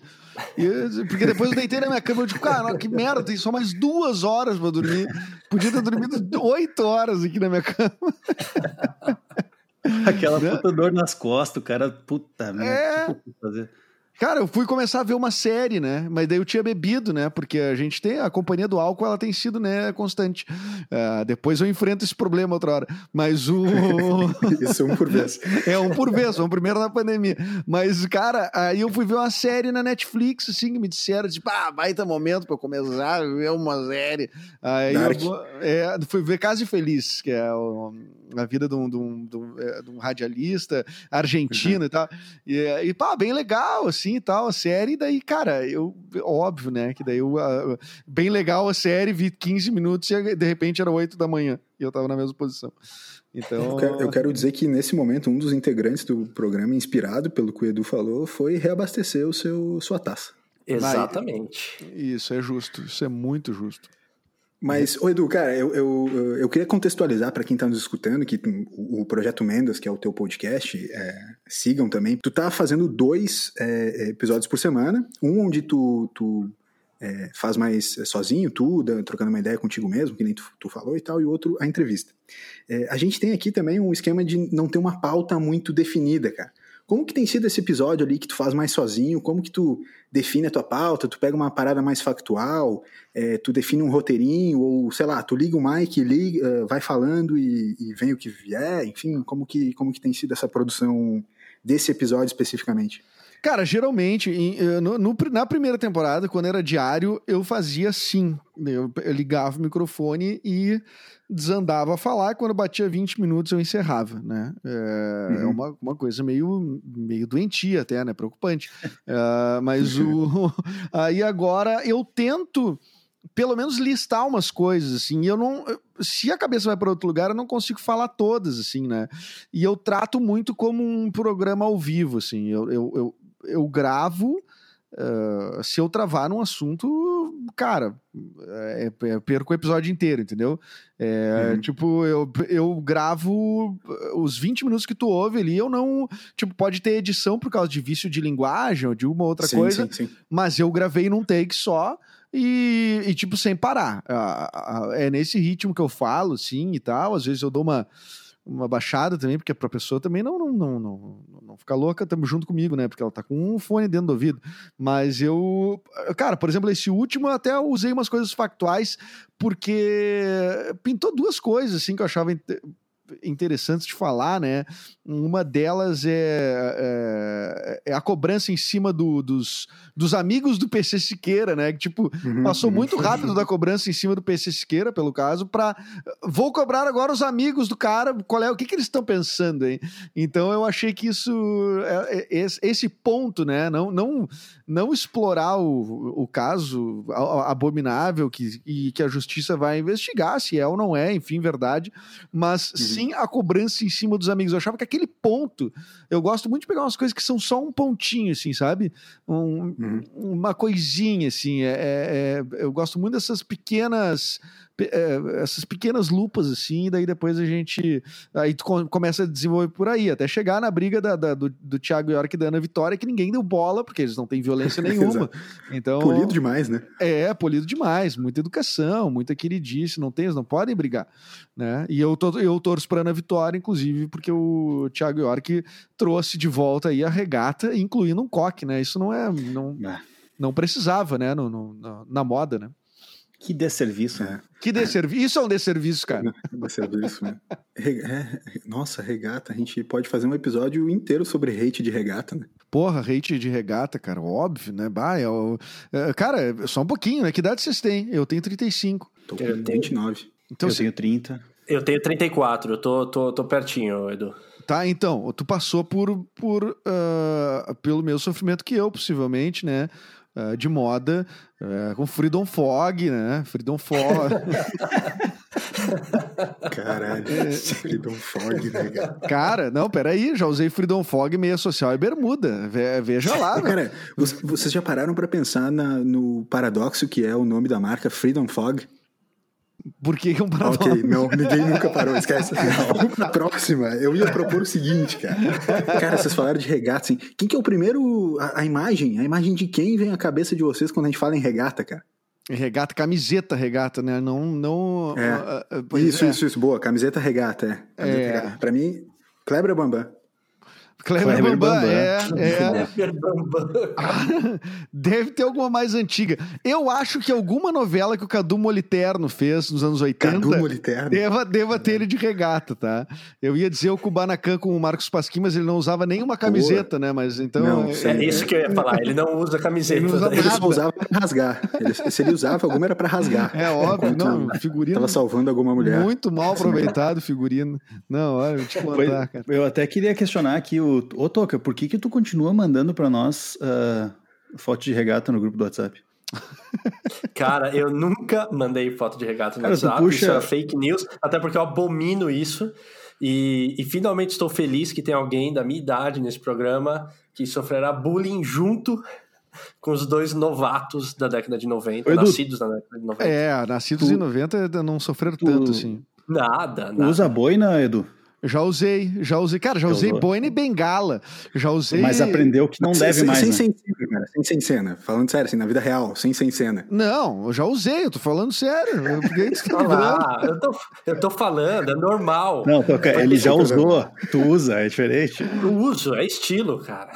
Eu, porque depois eu deitei na minha cama e eu digo, cara, que merda, tem só mais duas horas pra dormir. Podia ter dormido oito horas aqui na minha cama. Aquela né? puta dor nas costas, o cara, puta, né? É... Que fazer? Cara, eu fui começar a ver uma série, né? Mas daí eu tinha bebido, né? Porque a gente tem a companhia do álcool, ela tem sido, né, constante. Uh, depois eu enfrento esse problema outra hora. Mas o. Isso é um por vez. é um por vez, um primeiro na pandemia. Mas, cara, aí eu fui ver uma série na Netflix, assim, que me disseram, tipo, ah, baita momento pra eu começar a ver uma série. Aí Dark. eu é, fui ver Casa Feliz, que é o, a vida de um, de um, de um, é, de um radialista argentino uhum. e tal. E, e, pá, bem legal, assim assim e tal, a série, e daí, cara, eu, óbvio, né, que daí eu, uh, bem legal a série, vi 15 minutos e de repente era 8 da manhã e eu tava na mesma posição. Então... Eu quero, eu quero dizer que nesse momento um dos integrantes do programa, inspirado pelo que o Edu falou, foi reabastecer o seu, sua taça. Exatamente. Isso é justo, isso é muito justo. Mas, ô Edu, cara, eu, eu, eu queria contextualizar para quem está nos escutando que o, Projeto Mendas, que é o teu podcast, é, sigam também. Tu tá fazendo dois é, episódios por semana, um onde tu, tu é, faz mais sozinho, tu, trocando uma ideia contigo mesmo, que nem tu, tu falou e tal, e outro a entrevista. É, a gente tem aqui também um esquema de não ter uma pauta muito definida, cara. Como que tem sido esse episódio ali que tu faz mais sozinho? Como que tu define a tua pauta? Tu pega uma parada mais factual, é, tu define um roteirinho, ou sei lá, tu liga o mic, liga, uh, vai falando e, e, vem o que vier, enfim, como que, como que tem sido essa produção desse episódio especificamente? Cara, geralmente, eh, no, no, na primeira temporada, quando era diário, eu fazia assim. Eu, eu ligava o microfone e desandava a falar, quando batia 20 minutos eu encerrava, né? É, é uhum. é uma, uma coisa meio, meio doentia até, né? Preocupante. É, mas o... aí agora eu tento pelo menos listar umas coisas, assim, eu não... Se a cabeça vai para outro lugar, eu não consigo falar todas, assim, né? E eu trato muito como um programa ao vivo, assim, eu, eu, eu, eu gravo Uh, se eu travar num assunto, cara, é, é, perco o episódio inteiro, entendeu? É, uhum. Tipo, eu, eu gravo os 20 minutos que tu ouve ali, eu não. Tipo, pode ter edição por causa de vício de linguagem ou de uma outra sim, coisa, sim, sim. mas eu gravei num take só. E, e tipo, sem parar. É nesse ritmo que eu falo, sim, e tal. Às vezes eu dou uma, uma baixada também, porque pra pessoa também não, não, não, não, não ficar louca tamo junto comigo, né? Porque ela tá com um fone dentro do ouvido. Mas eu. Cara, por exemplo, esse último eu até usei umas coisas factuais, porque pintou duas coisas, assim, que eu achava interessantes de falar, né? Uma delas é, é, é a cobrança em cima do, dos, dos amigos do PC Siqueira, né? Que, tipo, Uhum, passou uhum. muito rápido da cobrança em cima do PC Siqueira, pelo caso, para vou cobrar agora os amigos do cara, qual é o que, que eles estão pensando, hein? Então eu achei que isso é- é- esse- ponto, né? Não, não, não explorar o, o caso abominável que, e que a justiça vai investigar se é ou não é, enfim, verdade, mas sim a cobrança em cima dos amigos. Eu achava que aquele ponto, eu gosto muito de pegar umas coisas que são só um pontinho, assim, sabe? Um, Uhum. uma coisinha, assim. É, é- é- eu gosto muito dessas pequenas. É, essas pequenas lupas, assim, e daí depois a gente. Aí tu com- começa a desenvolver por aí, até chegar na briga da- da- do, do Thiago York e da Ana Vitória, que ninguém deu bola, porque eles não têm violência nenhuma. então. Polido demais, né? É, polido demais, muita educação, muita queridice, não tem, eles não podem brigar, né? E eu, to, eu torço para Ana Vitória, inclusive, porque o Thiago York trouxe de volta aí a regata, incluindo um coque, né? Isso não é, não, Ah, não precisava, né? No, no- na, na moda, né? Que desserviço, né? Que desserviço, isso é um desserviço, cara. Isso, né? Re- é, nossa, regata. A gente pode fazer um episódio inteiro sobre hate de regata, né? Porra, hate de regata, cara, óbvio, né? Bah, é é, cara, é só um pouquinho, né? Que idade vocês têm? Eu tenho 35. Tô com Eu tenho- 29. Então, eu tenho 30. Eu tenho 34, eu tô, tô, tô pertinho, Edu. Tá, então, tu passou por, por ah, pelo meu sofrimento que eu, possivelmente, né? Ah, de moda, ah, com Freedom Fog, né? Freedom Fog. Caralho. Freedom Fog, né, cara? Cara, não, peraí, já usei Freedom Fog, meia social e bermuda. Ve- Veja lá, né? Cara, vo- vocês já pararam pra pensar na- no paradoxo que é o nome da marca Freedom Fog? Por que que é um paradoxo? Ok, não, ninguém nunca parou, esquece. Vamos pra próxima. Eu ia propor o seguinte, cara. Cara, vocês falaram de regata, assim. Quem que é o primeiro. A, a imagem? A imagem de quem vem à cabeça de vocês quando a gente fala em regata, cara? Regata, camiseta regata, né? Não. não É. ah, pois Isso, é. isso, isso. Boa. Camiseta regata, é. Camiseta É. regata. Pra mim, Kleber Bambam. Kleber, Kleber Bambam, Bambam. é, é. Deve ter alguma mais antiga. Eu acho que alguma novela que o Cadu Moliterno fez nos anos 80 Cadu Moliterno. deva, deva ter ele de regata, tá? Eu ia dizer o Kubanacan com o Marcos Pasquim, mas ele não usava nenhuma camiseta, né? Mas então. Não, é- sim. É isso que eu ia falar, ele não usa camiseta. Ele não usa né? Ele só usava pra rasgar. Ele- se ele usava alguma, era pra rasgar. É óbvio, Enquanto não, figurino Tava salvando alguma mulher. muito mal aproveitado, figurino. Não, olha, eu vou te contar, cara. eu até queria questionar aqui o. Ô, Toca, por que que tu continua mandando pra nós ah, foto de regata no grupo do WhatsApp? Cara, eu nunca mandei foto de regata no Cara, WhatsApp, puxa- isso é fake news, até porque eu abomino isso. E, e finalmente estou feliz que tem alguém da minha idade nesse programa que sofrerá bullying junto com os dois novatos da década de 90, Ô, Edu. nascidos na década de 90. É, nascidos Tu- em 90 não sofreram tu- tanto assim. Nada, nada. Usa boina, Edu? Já usei, já usei. Cara, já Já usei usou? boina e bengala. Já usei. Mas aprendeu que não Sem- deve sem, mais. Sem, né? sem cena, cara. Sem, sem cena. Falando sério, assim, na vida real. Sem, sem cena. Não, eu já usei, eu tô falando sério. Eu- Por que que tá eu tô, eu tô falando, é normal. Não, Toca, ele já usou. Tu usa, é diferente. Eu uso, é estilo, cara.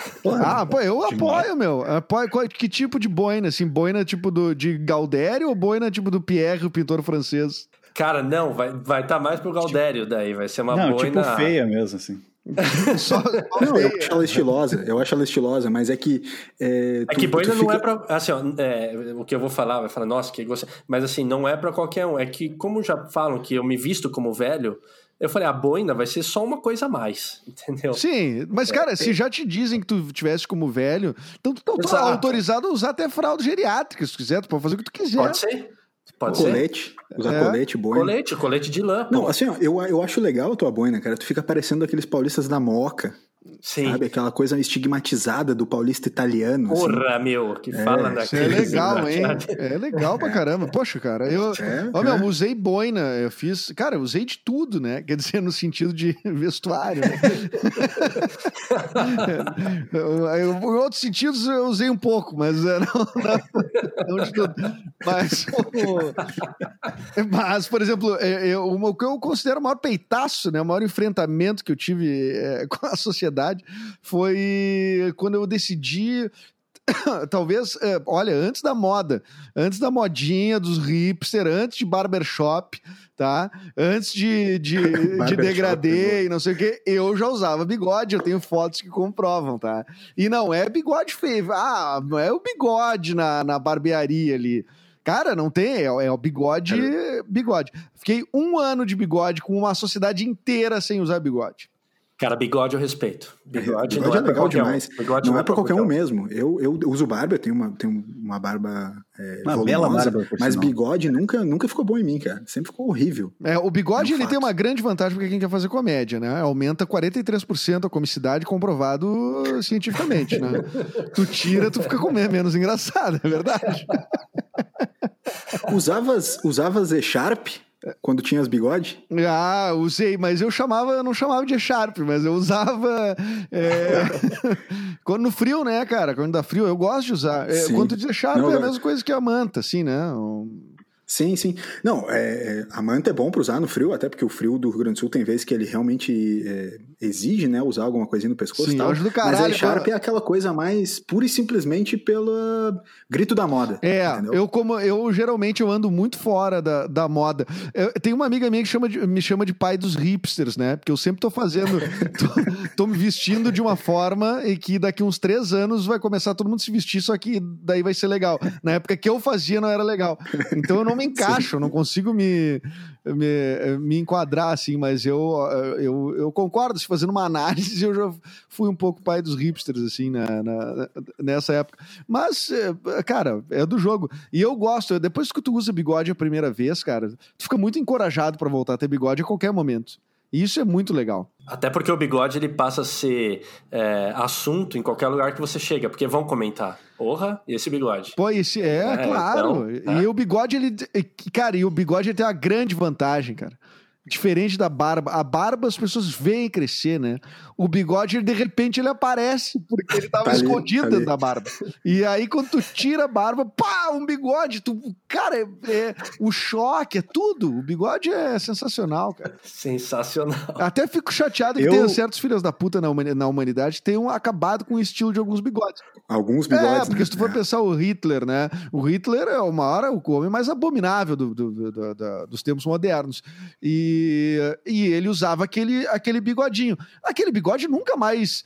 Ah, pô, eu Demais. apoio, meu. Apoio. Qual- Que tipo de boina? Assim, boina tipo do, de Galdério ou boina tipo do Pierre, o pintor francês? Cara, não, vai estar vai tá mais pro Galdério daí, vai ser uma não, boina... tipo feia mesmo, assim. Só, Não, eu acho ela estilosa. Eu acho ela estilosa, mas é que. É, É que boina não é pra. Assim, ó, é, o que eu vou falar, vai falar, nossa, que gostoso. Mas assim, não é pra qualquer um. É que, como já falam que eu me visto como velho, eu falei, a boina vai ser só uma coisa a mais, entendeu? Sim, mas cara, se já te dizem que tu tivesse como velho, então tu tá autorizado a usar até fralda geriátrica, se tu quiser, tu pode fazer o que tu quiser. Pode ser. Pode ser. colete. Usar É. colete, boina. Colete, colete de lã. Não, pô. assim, ó, eu, eu acho legal a tua boina, cara. Tu fica parecendo aqueles paulistas da moca, Sim. sabe? Aquela coisa estigmatizada do paulista italiano. assim. Porra, meu, que fala Isso é legal, hein? É legal pra caramba. Poxa, cara, eu. É, Ó, meu, é. usei boina, eu fiz. Cara, eu usei de tudo, né? Quer dizer, no sentido de vestuário. Né? Eu- eu- em outros sentidos eu usei um pouco, mas é, não, não, não de tudo. Mas, mas por exemplo, é, eu, o que eu considero o maior peitaço, né? O maior enfrentamento que eu tive é, com a sociedade foi quando eu decidi talvez, é, olha, antes da moda, antes da modinha dos hipster, antes de barbershop, tá? Antes de, de, de degradê e não sei o que, eu já usava bigode, eu tenho fotos que comprovam, tá? E não é bigode feio, ah, não é o bigode na, na barbearia ali. Cara, não tem, é, é o bigode, bigode. Fiquei um ano de bigode com uma sociedade inteira sem usar bigode. Cara, bigode eu respeito. Bigode, bigode é, é legal demais. Um. Bigode não, não é, é pra qualquer um mesmo. Eu, eu uso barba, eu tenho uma, tenho uma barba é, uma volumosa, bela barba, mas sinal. bigode nunca, nunca ficou bom em mim, cara. Sempre ficou horrível. É, o bigode é um ele tem uma grande vantagem para quem quer fazer comédia, né? Aumenta 43% a comicidade comprovado cientificamente, né? tu tira, tu fica com menos engraçado, é verdade. usavas, usavas E-Sharp? Quando tinha as bigode? Ah, usei, mas eu chamava, eu não chamava de Sharp, mas eu usava é... quando no frio, né, cara? Quando dá frio, eu gosto de usar. É, quando diz Sharp não, é a mesma coisa que a manta, assim, né? Sim, sim. Não, é, a manta é bom para usar no frio, até porque o frio do Rio Grande do Sul tem vezes que ele realmente é, exige, né, usar alguma coisinha no pescoço sim, e tal. Do caralho, mas a Sharp é aquela coisa mais pura e simplesmente pelo grito da moda. É, entendeu? eu como eu geralmente eu ando muito fora da, da moda. Eu, tem uma amiga minha que chama de, me chama de pai dos hipsters, né? Porque eu sempre tô fazendo, tô, tô, me vestindo de uma forma e que daqui uns três anos vai começar todo mundo se vestir, só que daí vai ser legal. Na época que eu fazia não era legal. Então eu não me encaixo, eu não consigo me, me, me enquadrar assim, mas eu, eu, eu concordo, se fazendo uma análise, eu já fui um pouco pai dos hipsters, assim, na, na, nessa época. Mas, é, cara, é do jogo. E eu gosto, depois que tu usa bigode a primeira vez, cara, tu fica muito encorajado para voltar a ter bigode a qualquer momento. E isso é muito legal. Até porque o bigode ele passa a ser é, assunto em qualquer lugar que você chega, porque vão comentar. Porra, e esse bigode? Pô, esse é, é claro. Então, é. E o bigode, ele. Cara, e o bigode ele tem uma grande vantagem, cara. Diferente da barba. A barba as pessoas veem crescer, né? O bigode, de repente, ele aparece, porque ele tava tá escondido ali, tá dentro da barba. E aí, quando tu tira a barba, pá, um bigode. Tu, cara, é, é, o choque, é tudo. O bigode é sensacional, cara. Sensacional. Até fico chateado que Eu... tenha certos filhos da puta na humanidade que tenham acabado com o estilo de alguns bigodes. Alguns bigodes. É, porque né? se tu for pensar o Hitler, né? O Hitler é uma hora o homem mais abominável do, do, do, do dos tempos modernos. E e, ele usava aquele, aquele bigodinho. Aquele bigode nunca mais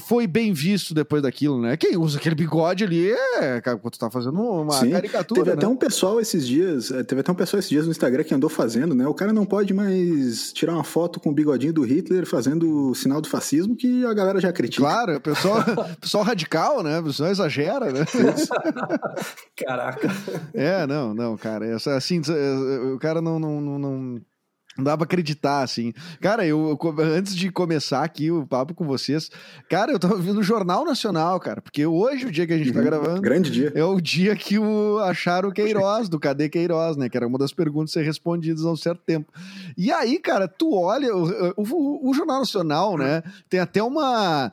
foi bem visto depois daquilo, né? Quem usa aquele bigode ali é quando tu tá fazendo uma Sim, caricatura. Teve né? até um pessoal esses dias, eh, teve até um pessoal esses dias no Instagram que andou fazendo, né? O cara não pode mais tirar uma foto com o bigodinho do Hitler fazendo o sinal do fascismo que a galera já critica. Claro, o pessoal, pessoal radical, né? O pessoal exagera, né? Caraca. É, não, não, cara. Assim, o cara não, não, não, não dá pra acreditar, assim. Cara, eu, eu, antes de começar aqui o papo com vocês, cara, eu tava vendo o Jornal Nacional, cara, porque hoje, o dia que a gente tá uhum, tá gravando. Grande dia. É o dia que o, acharam o Queiroz, do Cadê Queiroz, né? Que era uma das perguntas a ser respondidas há um certo tempo. E aí, cara, tu olha, o, o, o Jornal Nacional, né? Tem até uma.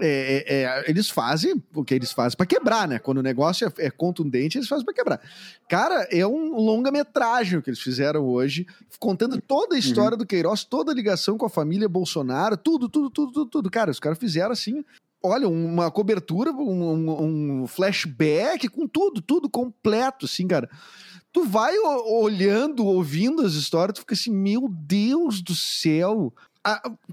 É, é, é, eles fazem o que eles fazem para quebrar, né? Quando o negócio é, é contundente, eles fazem para quebrar. Cara, é um longa-metragem o que eles fizeram hoje, contando toda a história uhum. do Queiroz, toda a ligação com a família Bolsonaro, tudo, tudo, tudo, tudo, tudo. Cara, os caras fizeram assim. Olha, uma cobertura, um, um flashback com tudo, tudo completo, assim, cara tu vai olhando, ouvindo as histórias, tu fica assim, meu Deus do céu,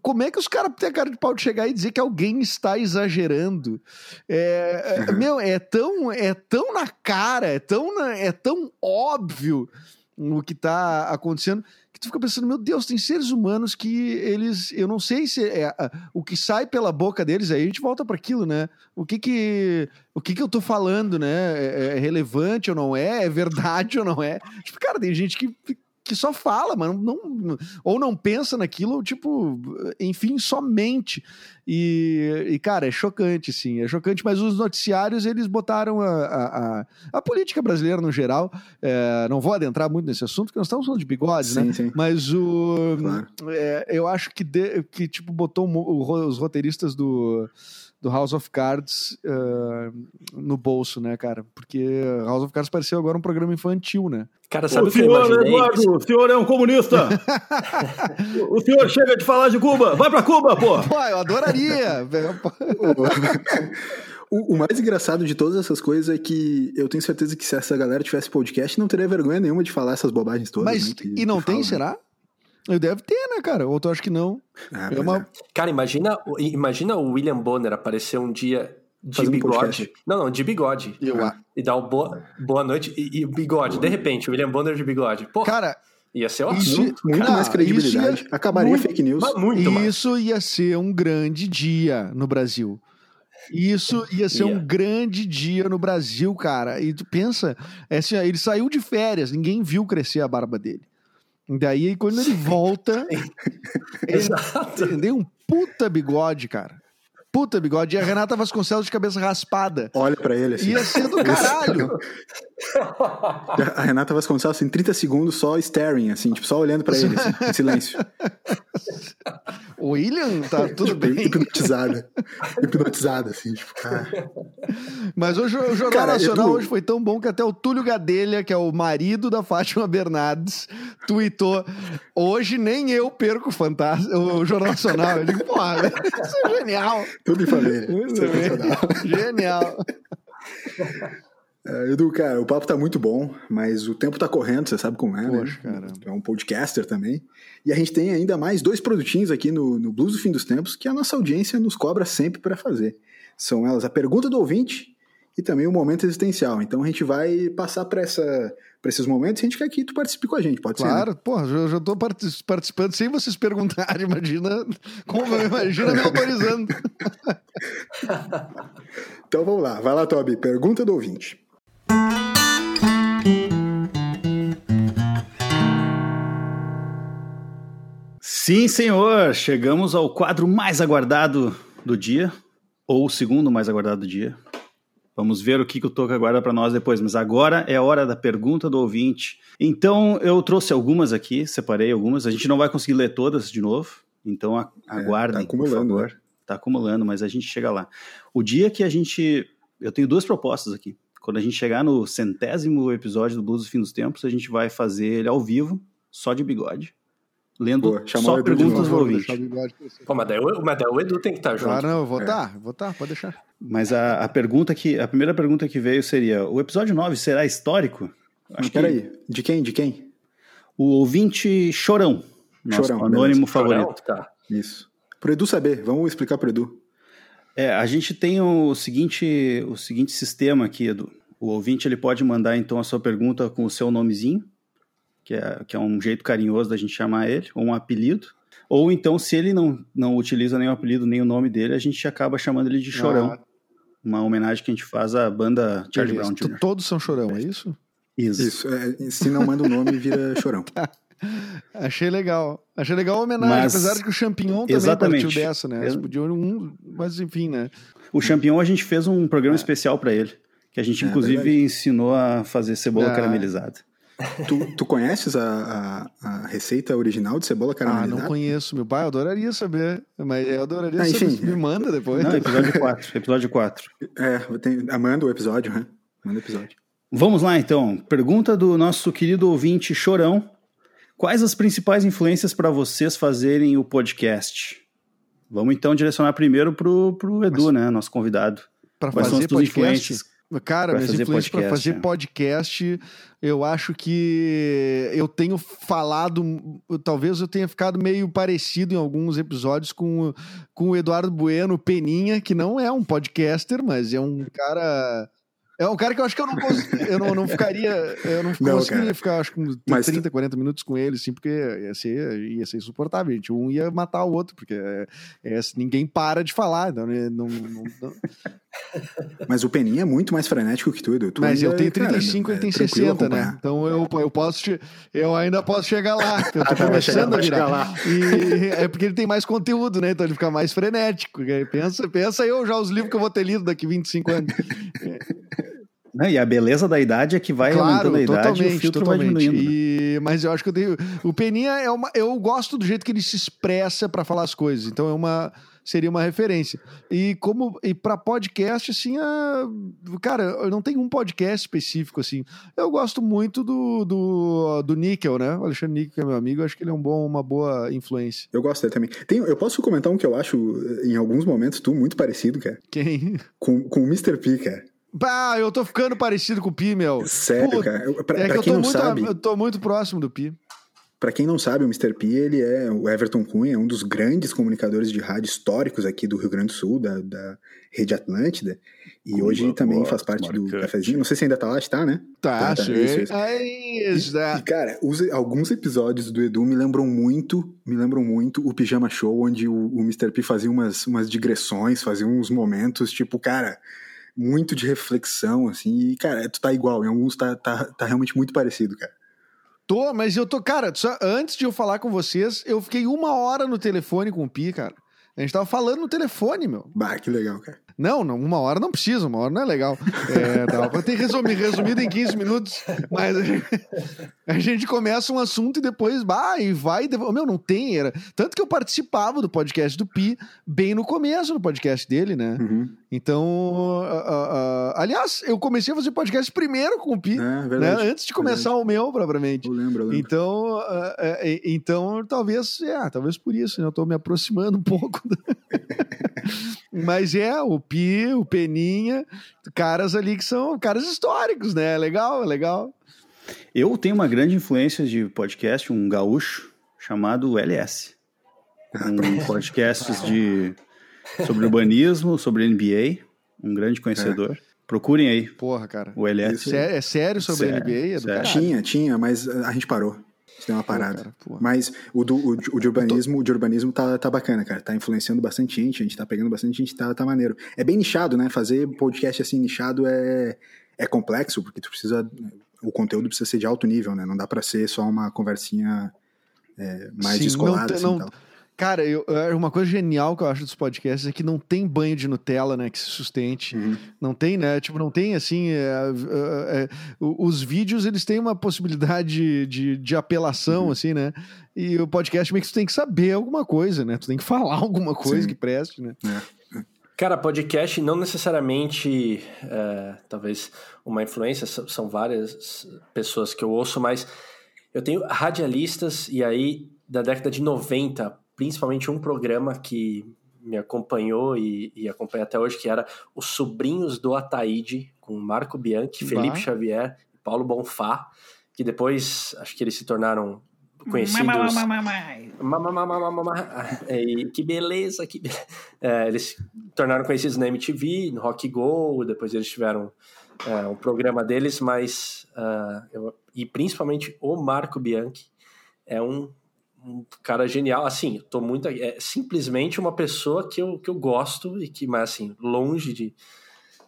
como é que os caras têm a cara de pau de chegar e dizer que alguém está exagerando? É, é, meu, é tão, é tão na cara, é tão, é tão óbvio o que está acontecendo que tu fica pensando, meu Deus, tem seres humanos que eles, eu não sei se é o que sai pela boca deles, aí a gente volta para aquilo, né? O que que, o que que eu tô falando, né? É, é relevante ou não é? É verdade ou não é? Tipo, cara, tem gente que que só fala, mas não, ou não pensa naquilo, tipo, enfim, somente. E, e, cara, é chocante, sim, é chocante, mas os noticiários, eles botaram a, a, a, a política brasileira no geral, é, não vou adentrar muito nesse assunto, porque nós estamos falando de bigodes, sim, né? Sim. Mas o, claro. é, eu acho que, de, que tipo, botou os roteiristas do do House of Cards uh, no bolso, né, cara? Porque House of Cards pareceu agora um programa infantil, né? Cara, sabe o senhor, Eduardo, o senhor é um comunista. o senhor chega de falar de Cuba. Vai pra Cuba, pô. Pô, eu adoraria. O, o, mais engraçado de todas essas coisas é que eu tenho certeza que se essa galera tivesse podcast, não teria vergonha nenhuma de falar essas bobagens todas. Mas, né, que, e não tem, falam, né? será? Eu deve ter, né, cara? Ou tu acha que não? Ah, é uma... é. Cara, imagina, imagina o William Bonner aparecer um dia de Fazendo bigode. podcast. Não, não, de bigode. Eu, a- E dar um boa, boa noite e, e bigode. De repente, o William Bonner de bigode. Pô, Cara, ia ser ótimo. isso- Muito, muito Cara, mais credibilidade. ia- Acabaria muito- fake news. Muito mais. isso ia ser um grande dia no Brasil. Isso ia ser um Ia. grande dia no Brasil, cara. E tu pensa, é assim, ele saiu de férias, ninguém viu crescer a barba dele. E daí, quando ele volta, ele Exato. tem um puta bigode, cara. Puta bigode. E a Renata Vasconcelos de cabeça raspada. Olha pra ele assim. Ia ser do caralho. A Renata Vasconcelos, em 30 segundos, só staring, assim, tipo, só olhando pra ele, assim, em silêncio. O William, tá tudo Tipo, bem. Hipnotizada. Hipnotizada, assim, tipo, cara. Mas hoje, o Jornal Cara, Nacional Edu- hoje foi tão bom que até o Túlio Gadelha, que é o marido da Fátima Bernardes, tweetou: Hoje nem eu perco o, fantasma, o Jornal Nacional. Eu digo, porra, isso é genial. Tudo em família. Bem. Genial. É, Edu, cara, o papo tá muito bom, mas o tempo tá correndo, você sabe como é, né? Poxa, cara. Tu É um podcaster também. E a gente tem ainda mais dois produtinhos aqui no, no Blues do Fim dos Tempos que a nossa audiência nos cobra sempre para fazer. São elas a pergunta do ouvinte e também o momento existencial. Então a gente vai passar para esses momentos e a gente quer que tu participe com a gente, pode ser? né? Claro, porra, eu já tô partic- participando sem vocês perguntarem. Imagina, como, imagina me autorizando. Então vamos lá, vai lá, Toby. Pergunta do ouvinte. Sim, senhor! Chegamos ao quadro mais aguardado do dia, ou o segundo mais aguardado do dia. Vamos ver o que, que o Toca aguarda para nós depois, mas agora é a hora da pergunta do ouvinte. Então, eu trouxe algumas aqui, separei algumas. A gente não vai conseguir ler todas de novo, então a- aguardem, por acumulando, favor. Tá acumulando, mas a gente chega lá. O dia que a gente. Eu tenho duas propostas aqui. Quando a gente chegar no centésimo episódio do Blues do Fim dos Tempos, a gente vai fazer ele ao vivo, só de bigode, lendo o só perguntas do vou ouvinte. Pô, mas daí, o- mas daí o Edu tem que estar junto. Claro, não, eu É. vou tá, vou tá, pode deixar. Mas a, a pergunta que. A primeira pergunta que veio seria: o episódio 9 será histórico? Mas peraí, de quem? De quem? O ouvinte Chorão, nosso Chorão, anônimo Chorão? favorito. Tá. Isso. Pro Edu saber, vamos explicar pro Edu. É, a gente tem o seguinte, o seguinte sistema aqui, Edu. O ouvinte ele pode mandar então a sua pergunta com o seu nomezinho, que é, que é um jeito carinhoso da gente chamar ele, ou um apelido. Ou então, se ele não, não utiliza nem o apelido nem o nome dele, a gente acaba chamando ele de Chorão. Ah. Uma homenagem que a gente faz à banda Charlie Beleza. Brown Jr. Todos são chorão, é isso? Isso. Isso, é, se não manda o nome, vira chorão. Achei legal. Achei legal a homenagem, Mas- apesar de que o Champignon também Exatamente. partiu dessa, né? Eles podiam um, mas enfim, né? O Champignon a gente fez um programa especial pra ele, que a gente É, inclusive verdade. ensinou a fazer cebola Ah. caramelizada. Tu, tu conheces a, a, a receita original de cebola Ah, caramelizada? não conheço, meu pai. Eu adoraria saber, mas eu adoraria Ah, saber. enfim. Me manda depois. Não, episódio 4, episódio 4. É, tem, manda o episódio, né? Manda o episódio. Vamos lá então. Pergunta do nosso querido ouvinte Chorão. Quais as principais influências para vocês fazerem o podcast? Vamos então direcionar primeiro pro, pro Edu, né, nosso convidado. As fazer podcast. Cara, pra minhas fazer influências para fazer é. podcast, eu acho que eu tenho falado, talvez eu tenha ficado meio parecido em alguns episódios com, com o Eduardo Bueno Peninha, que não é um podcaster, mas é um cara. É um cara que eu acho que eu não, eu não, não ficaria. Eu não, Não, conseguiria cara. ficar, acho que uns Mas tu- 30, 40 minutos com ele, assim, porque ia ser, ia ser insuportável, gente. Um ia matar o outro, porque é, é, ninguém para de falar. Então, né, não, não- não- Mas o Peninha é muito mais frenético que tu, Edu. Tu Mas eu tenho cara, 35 e é ele tem tranquilo 60, né? Então eu, eu posso che- eu ainda posso chegar lá. Eu tô Ah, tá, começando a virar. lá. E é porque ele tem mais conteúdo, né? Então ele fica mais frenético. Pensa, pensa eu já os livros que eu vou ter lido daqui 25 anos. Né? E a beleza da idade é que vai Claro, aumentando a idade e o filtro vai totalmente. diminuindo. né? E- mas eu acho que eu tenho. O Peninha é uma. Eu gosto do jeito que ele se expressa pra falar as coisas. Então é uma. Seria uma referência. E como. E pra podcast, assim, a, cara, eu não tenho um podcast específico, assim. Eu gosto muito do, do, do Níquel, né? O Alexandre Níquel, que é meu amigo, eu acho que ele é um bom, uma boa influência. Eu gosto dele também. Tem, eu posso comentar um que eu acho, em alguns momentos, tu muito parecido, cara. Quem? Com, com o Mr. P, cara. Bah, eu tô ficando parecido com o Pi, meu. Sério, Puta, cara. Pra, é pra que eu quem tô, não muito, sabe, eu tô muito próximo do Pi. Pra quem não sabe, o Mr. P, ele é o Everton Cunha, é um dos grandes comunicadores de rádio históricos aqui do Rio Grande do Sul, da, da Rede Atlântida. E hoje também faz parte do marcante. cafezinho. Não sei se ainda tá lá, está, né? Tá, tá, sim. isso, isso. É isso, E, cara, os- alguns episódios do Edu me lembram muito, me lembram muito o Pijama Show, onde o, o Mr. P fazia umas, umas digressões, fazia uns momentos, tipo, cara, muito de reflexão, assim, e, cara, tu tá igual, em alguns tá, tá, tá realmente muito parecido, cara. Tô, mas eu tô. Cara, só antes de eu falar com vocês, eu fiquei uma hora no telefone com o Pi, cara. A gente tava falando no telefone, meu. Bah, que legal, cara. Não, não, uma hora não precisa, uma hora não é legal. É, dava pra ter resumi- resumido em 15 minutos, mas a gente começa um assunto e depois vai e vai. devo- Meu, não tem. Era... Tanto que eu participava do podcast do Pi bem no começo do podcast dele, né? Uhum. Então, ah, ah, aliás, eu comecei a fazer podcast primeiro com o Pi, É, né? verdade. Antes de começar o meu, propriamente. Eu lembro, eu lembro. Então, e- então talvez, é, talvez por isso, né? Eu tô me aproximando um pouco. do- Mas é, o Pi, o Peninha, caras ali que são caras históricos, né? É legal, é legal. Eu tenho uma grande influência de podcast, um gaúcho chamado LS. Um podcasts de sobre urbanismo, sobre NBA, um grande conhecedor. Procurem aí Porra, cara. o LS. Sé- É sério sobre Sério, NBA? É do sério. Tinha, tinha, mas a gente parou. Isso deu uma Pô, parada. cara, porra. Mas o, do, o, de- o de urbanismo, o de urbanismo tá, tá bacana, cara. Tá influenciando bastante gente, a gente tá pegando bastante gente, tá, tá maneiro. É bem nichado, né? Fazer podcast assim nichado é, é complexo, porque tu precisa. O conteúdo precisa ser de alto nível, né? Não dá pra ser só uma conversinha é, mais Sim, descolada, não tem- assim, não- tal. Cara, eu, é uma coisa genial que eu acho dos podcasts é que não tem banho de Nutella, né? Que se sustente. Uhum. Não tem, né? Tipo, não tem assim. é, é, é, os vídeos, eles têm uma possibilidade de, de, apelação, Uhum. assim, né? E o podcast meio que tu tem que saber alguma coisa, né? Tu tem que falar alguma coisa Sim. que preste, né? Cara, podcast não necessariamente, é, talvez uma influência, são várias pessoas que eu ouço, mas eu tenho radialistas e aí da década de 90, principalmente um programa que me acompanhou e, e acompanha até hoje, que era Os Sobrinhos do Ataíde, com Marco Bianchi, Bah. Felipe Xavier e Paulo Bonfá, que depois acho que eles se tornaram conhecidos. Que beleza, que be- É, eles se tornaram conhecidos na MTV, no Rock Go, depois eles tiveram é, um programa deles, mas ah, eu- e principalmente o Marco Bianchi é um, um cara genial. Assim, eu tô muito é simplesmente uma pessoa que eu, que eu gosto e que, mas assim, longe de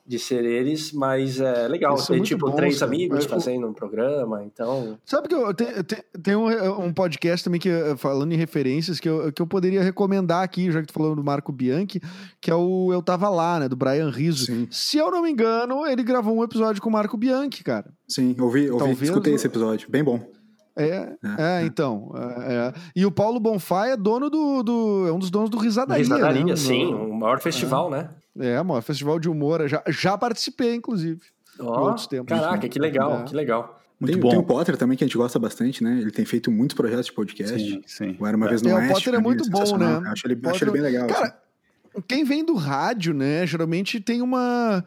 de ser eles, mas é legal ter muito tipo bons, três cara. amigos É, o- fazendo um programa, então Sabe que eu te- te- tem um, um podcast também que, falando em referências, que eu, que eu poderia recomendar aqui, já que tu falou do Marco Bianchi, que é o Eu Tava Lá, né? Do Brian Rizzo. Sim. Se eu não me engano, ele gravou um episódio com o Marco Bianchi, cara. Sim, ouvi, ouvi Talvez escutei o- esse episódio. Bem bom. É, é, então. é, é. E o Paulo Bonfá é dono do, do- É um dos donos do Risadaria. Risadaria, né? sim, o maior festival, né? É, maior festival de humor. Já, já participei, inclusive. Ó, outros tempos, caraca, né? que legal, É. que legal. Muito tem, bom. tem o Potter também, que a gente gosta bastante, né? Ele tem feito muitos projetos de podcast. Sim, sim. O Era Uma Vez no É, o Oeste. Potter é muito bom, né? Acho ele, Potter- acho ele bem legal. Cara, assim. Quem vem do rádio, né, geralmente tem uma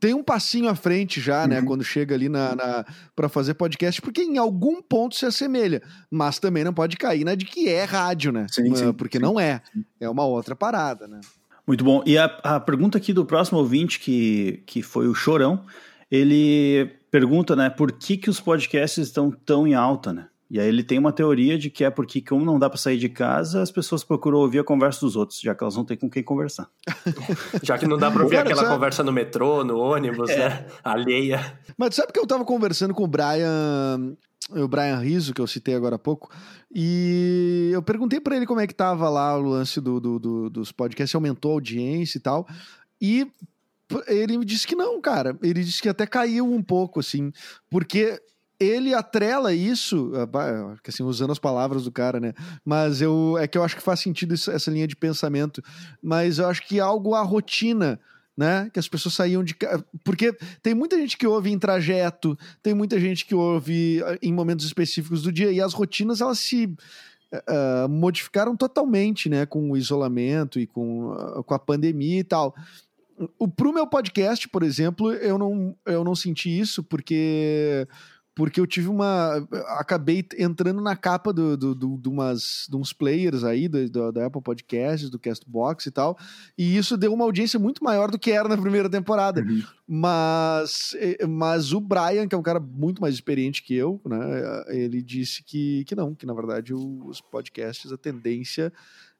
tem um passinho à frente já, né, Uhum. quando chega ali na, na para fazer podcast, porque em algum ponto se assemelha, mas também não pode cair na de que é rádio, né? Sim, sim, porque sim. não é. É uma outra parada, né? Muito bom. E a, a pergunta aqui do próximo ouvinte, que, que foi o Chorão, ele pergunta, né, por que, que os podcasts estão tão em alta, né? E aí ele tem uma teoria de que é porque, como não dá para sair de casa, as pessoas procuram ouvir a conversa dos outros, já que elas não têm com quem conversar. Já que não dá pra ouvir Cara, aquela sabe- conversa no metrô, no ônibus, né? Alheia. Mas sabe que eu tava conversando com o Brian, o Brian Rizzo, que eu citei agora há pouco, e eu perguntei pra ele como é que tava lá o lance do, do- do- dos podcasts, se aumentou a audiência e tal. E ele me disse que não, cara. Ele disse que até caiu um pouco, assim, porque ele atrela isso, ah, assim, usando as palavras do cara, né? Mas eu é que eu acho que faz sentido isso, essa linha de pensamento. Mas eu acho que é algo à rotina, né? Que as pessoas saíam de porque tem muita gente que ouve em trajeto, tem muita gente que ouve ah, em momentos específicos do dia e as rotinas elas se uh, modificaram totalmente, né? Com o isolamento e com, uh, com a pandemia e tal. O, pro meu podcast, por exemplo, eu não, eu não senti isso porque porque eu tive uma. Acabei entrando na capa do, do, do, de, umas, de uns players aí, do, do, da Apple Podcasts, do Castbox e tal, e isso deu uma audiência muito maior do que era na primeira temporada. Uhum. Mas, mas o Brian, que é um cara muito mais experiente que eu, né, ele disse que, que não, que na verdade os podcasts, a tendência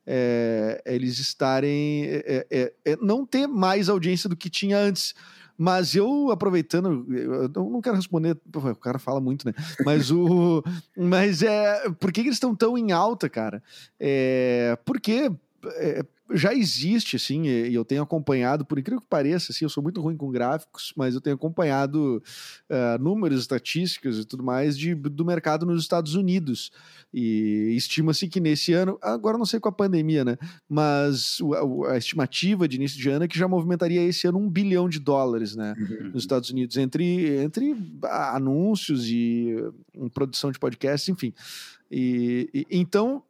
é, é eles estarem. É, é, é não ter mais audiência do que tinha antes mas eu, aproveitando, eu não quero responder, o cara fala muito, né? Mas o. mas é. Por que, eles estão tão em alta, cara? É, porque é, já existe, assim, e eu tenho acompanhado, por incrível que pareça, assim, eu sou muito ruim com gráficos, mas eu tenho acompanhado uh, números, estatísticas e tudo mais de, do mercado nos Estados Unidos. E estima-se que nesse ano, agora não sei com a pandemia, né? Mas a, a, estimativa de início de ano é que já movimentaria esse ano um bilhão de dólares, né? Uhum. Nos Estados Unidos, entre, entre anúncios e um, produção de podcasts, enfim. E, e, então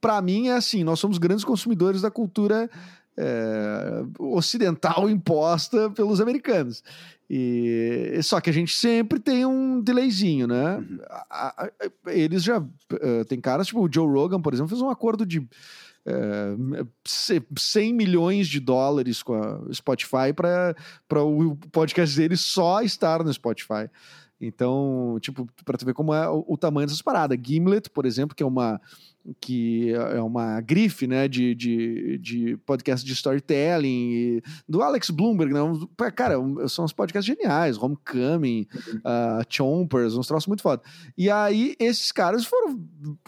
para mim é assim, nós somos grandes consumidores da cultura é, ocidental imposta pelos americanos. E só que a gente sempre tem um delayzinho, né? Uhum. A, a, eles já uh, tem caras tipo o Joe Rogan, por exemplo, fez um acordo de uh, 100 milhões de dólares com a Spotify para o podcast dele só estar no Spotify. Então, tipo, para tu ver como é o, o tamanho dessas paradas. Gimlet, por exemplo, que é uma que é uma grife né, de, de, de podcast de storytelling, do Alex Bloomberg. Né? Cara, são uns podcasts geniais, Homecoming, uh, Chompers, uns troços muito foda. E aí, esses caras foram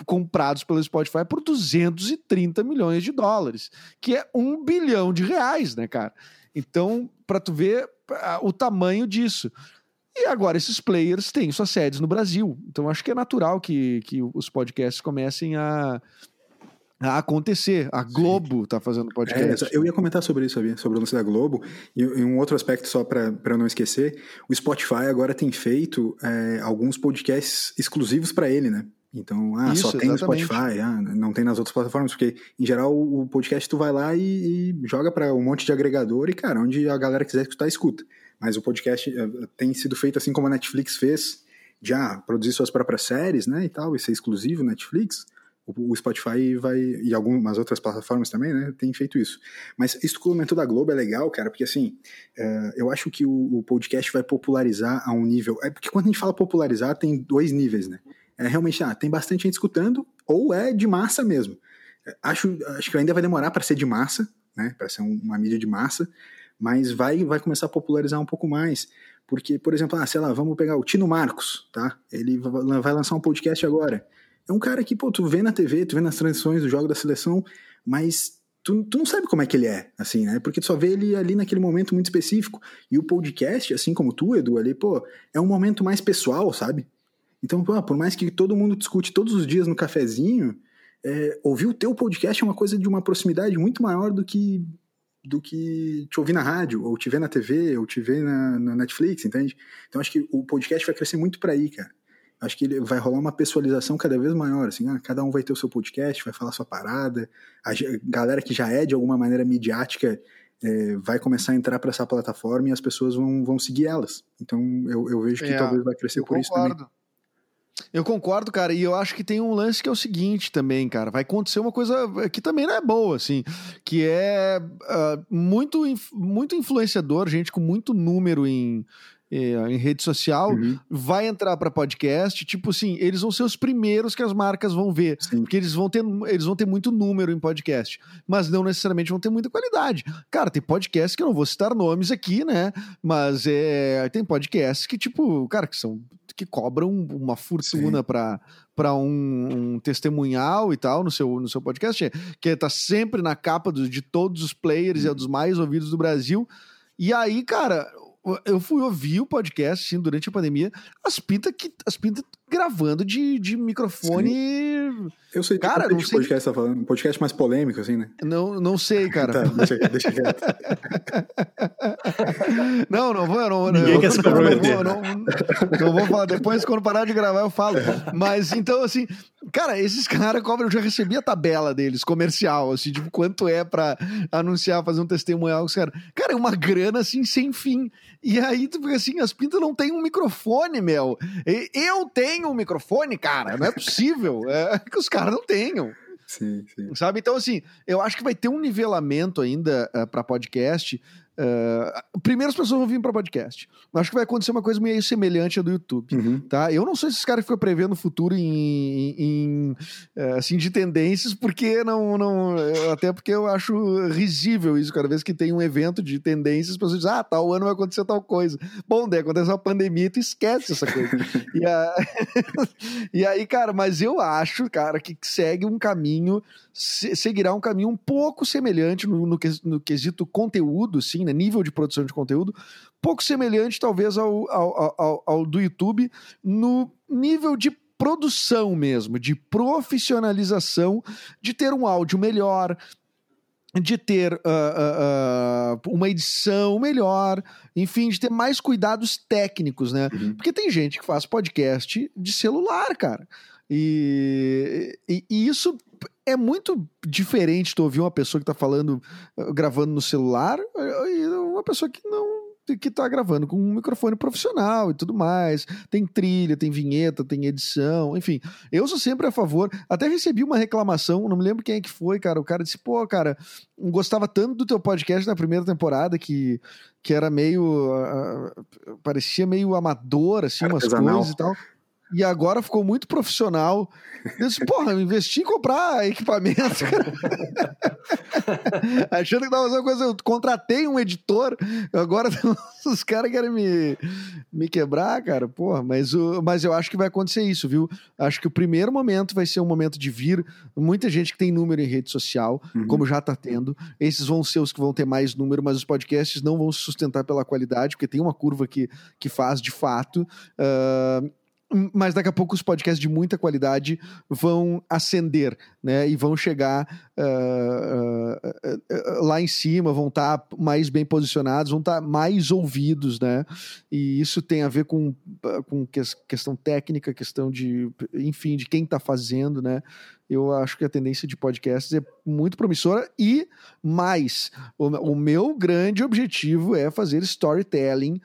comprados pelo Spotify por 230 milhões de dólares, que é um bilhão de reais, né, cara? Então, para tu ver uh, o tamanho disso. E agora esses players têm suas sedes no Brasil. Então acho que é natural que, que os podcasts comecem a, a acontecer. A Globo está fazendo podcast. É, eu ia comentar sobre isso, sabia? Sobre o lance da Globo. E, e um outro aspecto, só para não esquecer: o Spotify agora tem feito é, alguns podcasts exclusivos para ele, né? Então, ah, Isso, só tem exatamente. no Spotify, ah, não tem nas outras plataformas, porque em geral o podcast tu vai lá e, e joga para um monte de agregador e, cara, onde a galera quiser escutar, escuta. Mas o podcast eh, tem sido feito assim como a Netflix fez, de ah, produzir suas próprias séries, né, e tal, e ser exclusivo Netflix. O, Spotify vai, e algumas outras plataformas também, né, tem feito isso. Mas isso que comentou da Globo é legal, cara, porque assim, uh, eu acho que o, podcast vai popularizar a um nível. É porque quando a gente fala popularizar, tem dois níveis, né? É realmente, ah, tem bastante gente escutando, ou é de massa mesmo. Acho, acho que ainda vai demorar para ser de massa, né, para ser um, uma mídia de massa, mas vai, vai começar a popularizar um pouco mais. Porque, por exemplo, ah, sei lá, vamos pegar o Tino Marcos, tá? Ele vai lançar um podcast agora. É um cara que, pô, tu vê na TV, tu vê nas transições do jogo da seleção, mas tu, tu não sabe como é que ele é, assim, né? Porque tu só vê ele ali naquele momento muito específico. E o podcast, assim como tu, Edu, ali, pô, é um momento mais pessoal, sabe? Então, pô, por mais que todo mundo discute todos os dias no cafezinho, é, ouvir o teu podcast é uma coisa de uma proximidade muito maior do que do que te ouvir na rádio, ou te ver na TV, ou te ver na, na Netflix, entende? Então acho que o podcast vai crescer muito para aí, cara. Acho que ele vai rolar uma pessoalização cada vez maior, assim, ah, cada um vai ter o seu podcast, vai falar sua parada, a galera que já é de alguma maneira midiática é, vai começar a entrar para essa plataforma e as pessoas vão, vão seguir elas. Então eu, eu vejo que é, talvez vai crescer por concordo. isso também. Eu concordo, cara, e eu acho que tem um lance que é o seguinte também, cara. Vai acontecer uma coisa que também não é boa, assim, que é uh, muito, muito influenciador, gente com muito número em, em rede social, uhum. vai entrar para podcast, tipo assim, eles vão ser os primeiros que as marcas vão ver, Sim. porque eles vão ter eles vão ter muito número em podcast, mas não necessariamente vão ter muita qualidade. Cara, tem podcast que eu não vou citar nomes aqui, né? Mas é, tem podcasts que tipo, cara, que são que cobram uma fortuna para para um, um, testemunhal e tal no seu, no seu podcast, que está sempre na capa do, de todos os players uhum. e é dos mais ouvidos do Brasil. E aí, cara, eu fui ouvir o podcast assim, durante a pandemia, as pintas que as pintas gravando de, de microfone. Sim. Eu sei cara, não sei podcast tá falando, um podcast mais polêmico assim, né? Não, não sei, cara. tá, deixa, deixa quieto. não, não vou, não, Ninguém não, quer se comprometer. Não, não, não, vou falar. Depois quando parar de gravar eu falo. Mas então assim, cara, esses caras cobram, eu já recebi a tabela deles comercial, assim, tipo quanto é para anunciar, fazer um testemunhal, cara. Cara, é uma grana assim sem fim. E aí tu fica assim, as pintas não tem um microfone, meu. Eu tenho um microfone, cara. Não é possível. É que os caras não tenham. Sim, sim. Sabe? Então, assim, eu acho que vai ter um nivelamento ainda uh, para podcast Uh, primeiro as pessoas vão vir para podcast. Acho que vai acontecer uma coisa meio semelhante à do YouTube, uhum. tá? Eu não sou esses caras que ficam prevendo o futuro em, em uh, assim de tendências, porque não, não, até porque eu acho risível isso. Cada vez que tem um evento de tendências, as pessoas dizem, ah, tal ano vai acontecer tal coisa. Bom, daí acontece uma pandemia, tu esquece essa coisa. e, a... e aí, cara, mas eu acho, cara, que segue um caminho, seguirá um caminho um pouco semelhante no, no, no quesito conteúdo, sim assim, né? Nível de produção de conteúdo, pouco semelhante, talvez, ao, ao, ao, ao do YouTube, no nível de produção mesmo, de profissionalização, de ter um áudio melhor, de ter uh, uh, uh, uma edição melhor, enfim, de ter mais cuidados técnicos, né? Uhum. Porque tem gente que faz podcast de celular, cara. E, e, e isso é muito diferente tu ouvir uma pessoa que tá falando, eh, gravando no celular, eh, e uma pessoa que não que tá gravando com um microfone profissional e tudo mais. Tem trilha, tem vinheta, tem edição, enfim. Eu sou sempre a favor. Até recebi uma reclamação, não me lembro quem é que foi, cara. O cara disse: pô, cara, gostava tanto do teu podcast na primeira temporada que, que era meio. Uh, parecia meio amador, assim, umas coisas e tal e agora ficou muito profissional. Eu disse, porra, investi em comprar equipamento, cara. Achando que tava fazendo coisa. Eu contratei um editor, agora os caras querem me, me quebrar, cara. Porra, mas, o, mas eu acho que vai acontecer isso, viu? Acho que o primeiro momento vai ser um momento de vir. Muita gente que tem número em rede social, uhum. como já tá tendo. Esses vão ser os que vão ter mais número, mas os podcasts não vão se sustentar pela qualidade, porque tem uma curva que, que faz de fato. Uh, mas daqui a pouco os podcasts de muita qualidade vão ascender, né? E vão chegar uh, uh, uh, lá em cima, vão estar tá mais bem posicionados, vão estar tá mais ouvidos, né? E isso tem a ver com, com questão técnica, questão de, enfim, de quem está fazendo, né? Eu acho que a tendência de podcasts é muito promissora e mais, o, o meu grande objetivo é fazer storytelling,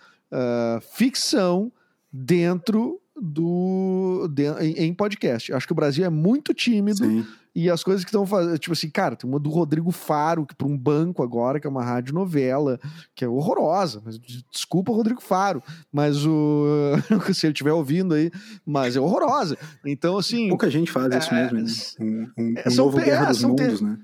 ficção dentro do de, em, podcast. Acho que o Brasil é muito tímido Sim. e as coisas que estão fazendo, tipo assim, cara, tem uma do Rodrigo Faro, que para um banco agora, que é uma rádio novela, que é horrorosa. Mas, desculpa, Rodrigo Faro, mas o se ele estiver ouvindo aí, mas é horrorosa. Então, assim, pouca gente faz isso é, mesmo, né? um, um, um novo Guerra dos Mundos, né?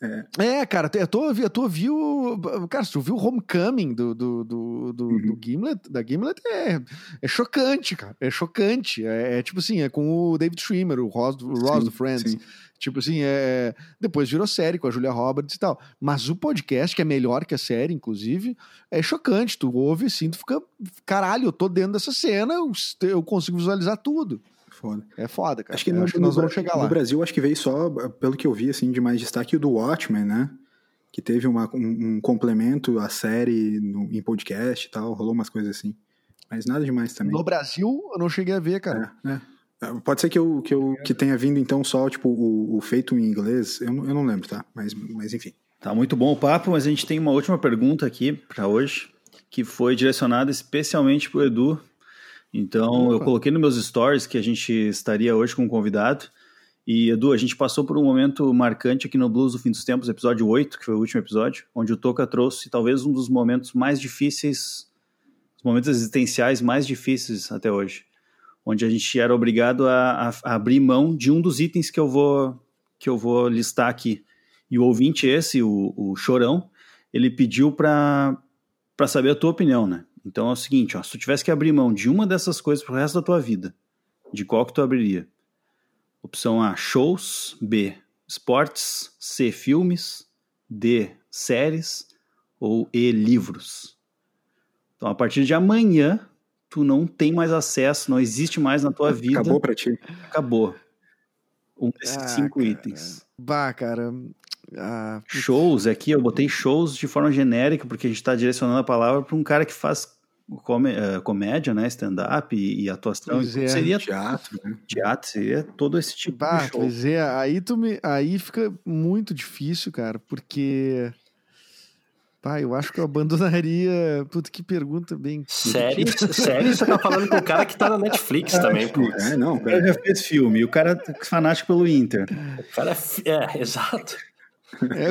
É. é, cara, eu tô, eu tô ouviu. Cara, se tu viu Homecoming do, do, do, do, uhum. do Gimlet, da Gimlet, é, é chocante, cara. É chocante. É, é tipo assim, é com o David Schwimmer, o Ross, o Ross sim, do Friends. Sim. Tipo assim, é. Depois virou série com a Julia Roberts e tal. Mas o podcast, que é melhor que a série, inclusive, é chocante. Tu ouve assim, tu fica. Caralho, eu tô dentro dessa cena, eu, eu consigo visualizar tudo. Foda. É foda, cara. Acho que, no, acho que nós vamos chegar lá. No Brasil, acho que veio só, pelo que eu vi, assim, de mais destaque, o do Watchmen, né? Que teve uma, um, um complemento à série no, em podcast e tal, rolou umas coisas assim. Mas nada demais também. No Brasil, eu não cheguei a ver, cara. É, é. é pode ser que eu, que eu que tenha vindo então só tipo o, o feito em inglês, eu, eu não lembro, tá? Mas, mas enfim. Tá muito bom o papo, mas a gente tem uma última pergunta aqui para hoje, que foi direcionada especialmente pro Edu, então, Opa. eu coloquei nos meus stories que a gente estaria hoje com um convidado. E, Edu, a gente passou por um momento marcante aqui no Blues do Fim dos Tempos, episódio 8, que foi o último episódio, onde o Toca trouxe talvez um dos momentos mais difíceis, os momentos existenciais mais difíceis até hoje. Onde a gente era obrigado a, a, abrir mão de um dos itens que eu vou, que eu vou listar aqui. E o ouvinte esse, o, o Chorão, ele pediu para saber a tua opinião, né? Então é o seguinte, ó, se tu tivesse que abrir mão de uma dessas coisas pro resto da tua vida, de qual que tu abriria? Opção A, shows, B, esportes, C, filmes, D, séries, ou e-livros. Então, a partir de amanhã, tu não tem mais acesso, não existe mais na tua vida. Acabou pra ti. Acabou. Um desses Ah, cinco cara. itens. Bah, cara. Ah, Shows, aqui eu botei shows de forma genérica, porque a gente está direcionando a palavra para um cara que faz come- eh, comédia, né? Stand-up e, e atuação. Então, é. Seria Teatro, né? teatro, seria todo esse tipo Bah, de show. pois é, aí, tu me, aí fica muito difícil, cara, porque. Pá, eu acho que eu abandonaria. Puta, que pergunta bem. Série, série, você tá falando com o cara que tá na Netflix também, pô. É, não, O cara já fez filme, e o cara é fanático pelo Inter. O cara é, é exato. É,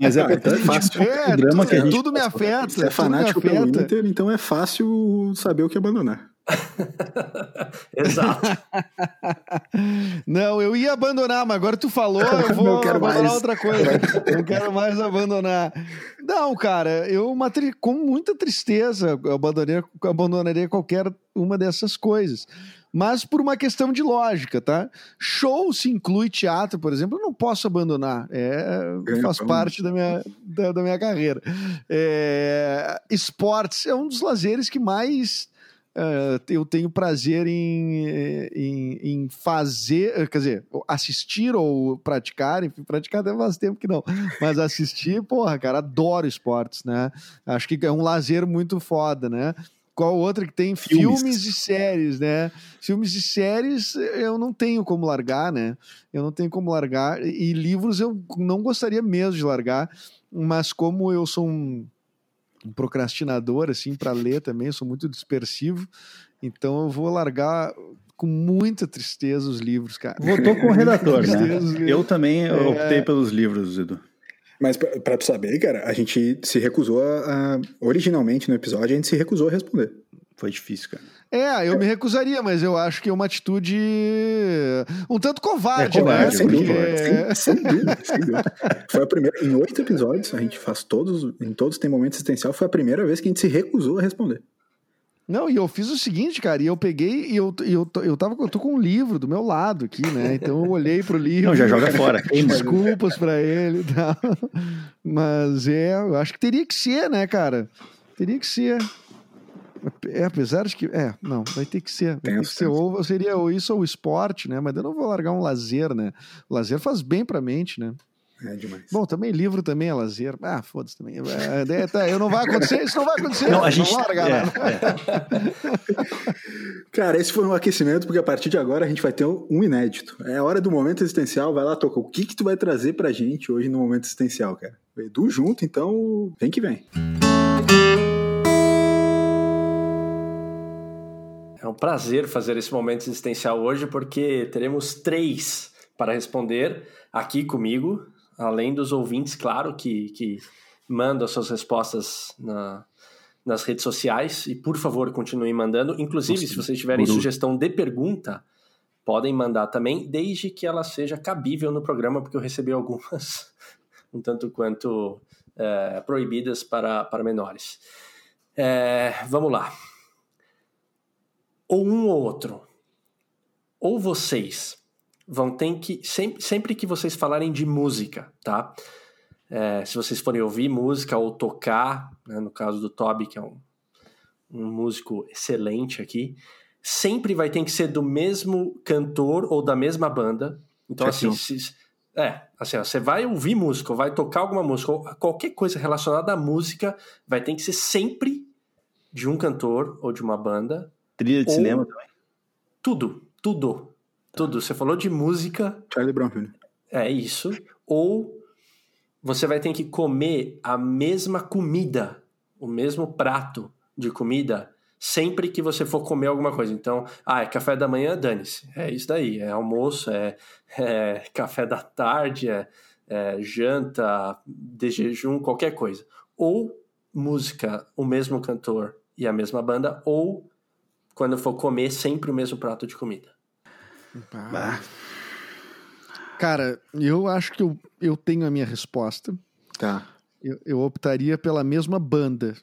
Mas é, é fácil. é, o drama tudo, que a gente tudo me afeta. Se é fanático pelo. Inter, então é fácil saber o que abandonar. Exato. Não, eu ia abandonar, mas agora tu falou, eu vou Não quero abandonar mais. outra coisa. Não quero mais abandonar. Não, cara, eu com muita tristeza eu abandonaria, abandonaria qualquer uma dessas coisas. Mas por uma questão de lógica, tá? Show se inclui teatro, por exemplo, eu não posso abandonar. É, Ganha faz parte da minha, da, da minha carreira. É, esportes é um dos lazeres que mais eh, eu tenho prazer em, em, em fazer, eh, quer dizer, assistir ou praticar, enfim, praticar até faz tempo que não, mas assistir, porra, cara, adoro esportes, né? Acho que é um lazer muito foda, né? Qual outra que tem Filmes. filmes. e séries, né? Filmes e séries eu não tenho como largar, né? Eu não tenho como largar. E livros eu não gostaria mesmo de largar, mas como eu sou um, um procrastinador, assim, para ler também, eu sou muito dispersivo, então eu vou largar com muita tristeza os livros, cara. Votou com o redator, né? Eu também É. optei pelos livros, Edu. Mas pra, pra tu saber, cara, a gente se recusou a, a- Originalmente no episódio, a gente se recusou a responder. Foi difícil, cara. É, eu me recusaria, mas eu acho que é uma atitude um tanto covarde, É covarde, né? sem muito dúvida, Porque- sem, sem dúvida, sem dúvida. Foi a primeira. Em oito episódios, a gente faz todos. Em todos tem momento existencial. Foi a primeira vez que a gente se recusou a responder. Não, e eu fiz o seguinte, cara, e eu peguei e eu, e eu, tô- eu tava eu tô com um livro do meu lado aqui, né? Então eu olhei pro livro. Não, já joga fora. Desculpas pra ele e tal. Mas é, eu acho que teria que ser, né, cara? Teria que ser. É, apesar de que. É, não, vai ter que ser. Vai ter que ser. Ou seria ou isso ou o esporte, né? Mas eu não vou largar um lazer, né? O lazer faz bem pra mente, né? É demais. Bom, também livro também é lazer. Ah, foda-se também. É, é, tá, eu não vai acontecer, isso não vai acontecer. Não, a gente. Largar é, nada. é. Cara, esse foi um aquecimento, porque a partir de agora a gente vai ter um inédito. É a hora do momento existencial. Vai lá, Toca. O que que tu vai trazer pra gente hoje no momento existencial, cara? O Edu junto, então vem que vem. É um prazer fazer esse momento existencial hoje, porque teremos três para responder aqui comigo, além dos ouvintes, claro, que, que mandam as suas respostas na- nas redes sociais. E, por favor, continuem mandando. Inclusive, Nossa, se vocês tiverem guru. sugestão de pergunta, podem mandar também, desde que ela seja cabível no programa, porque eu recebi algumas um tanto quanto é, proibidas para, para menores. É, vamos lá ou um ou outro, ou vocês vão ter que, sempre, sempre que vocês falarem de música, tá? É, se vocês forem ouvir música ou tocar, né, no caso do Toby, que é um, um músico excelente aqui, sempre vai ter que ser do mesmo cantor ou da mesma banda. Então, assim, se, é, assim, ó, você vai ouvir música, ou vai tocar alguma música, ou qualquer coisa relacionada à música, vai ter que ser sempre de um cantor ou de uma banda, Trilha de cinema também. tudo, tudo, tudo. Você falou de música, Charlie Brown Jr. é isso. Ou você vai ter que comer a mesma comida, o mesmo prato de comida, sempre que você for comer alguma coisa. Então, ah, é café da manhã, dane-se. É isso daí. É almoço, é, é café da tarde, é, é janta, de jejum, qualquer coisa. Ou música, o mesmo cantor e a mesma banda, ou quando for comer, sempre o mesmo prato de comida. Bah, Cara, eu acho que eu, eu tenho a minha resposta. Tá. Eu, eu optaria pela mesma banda.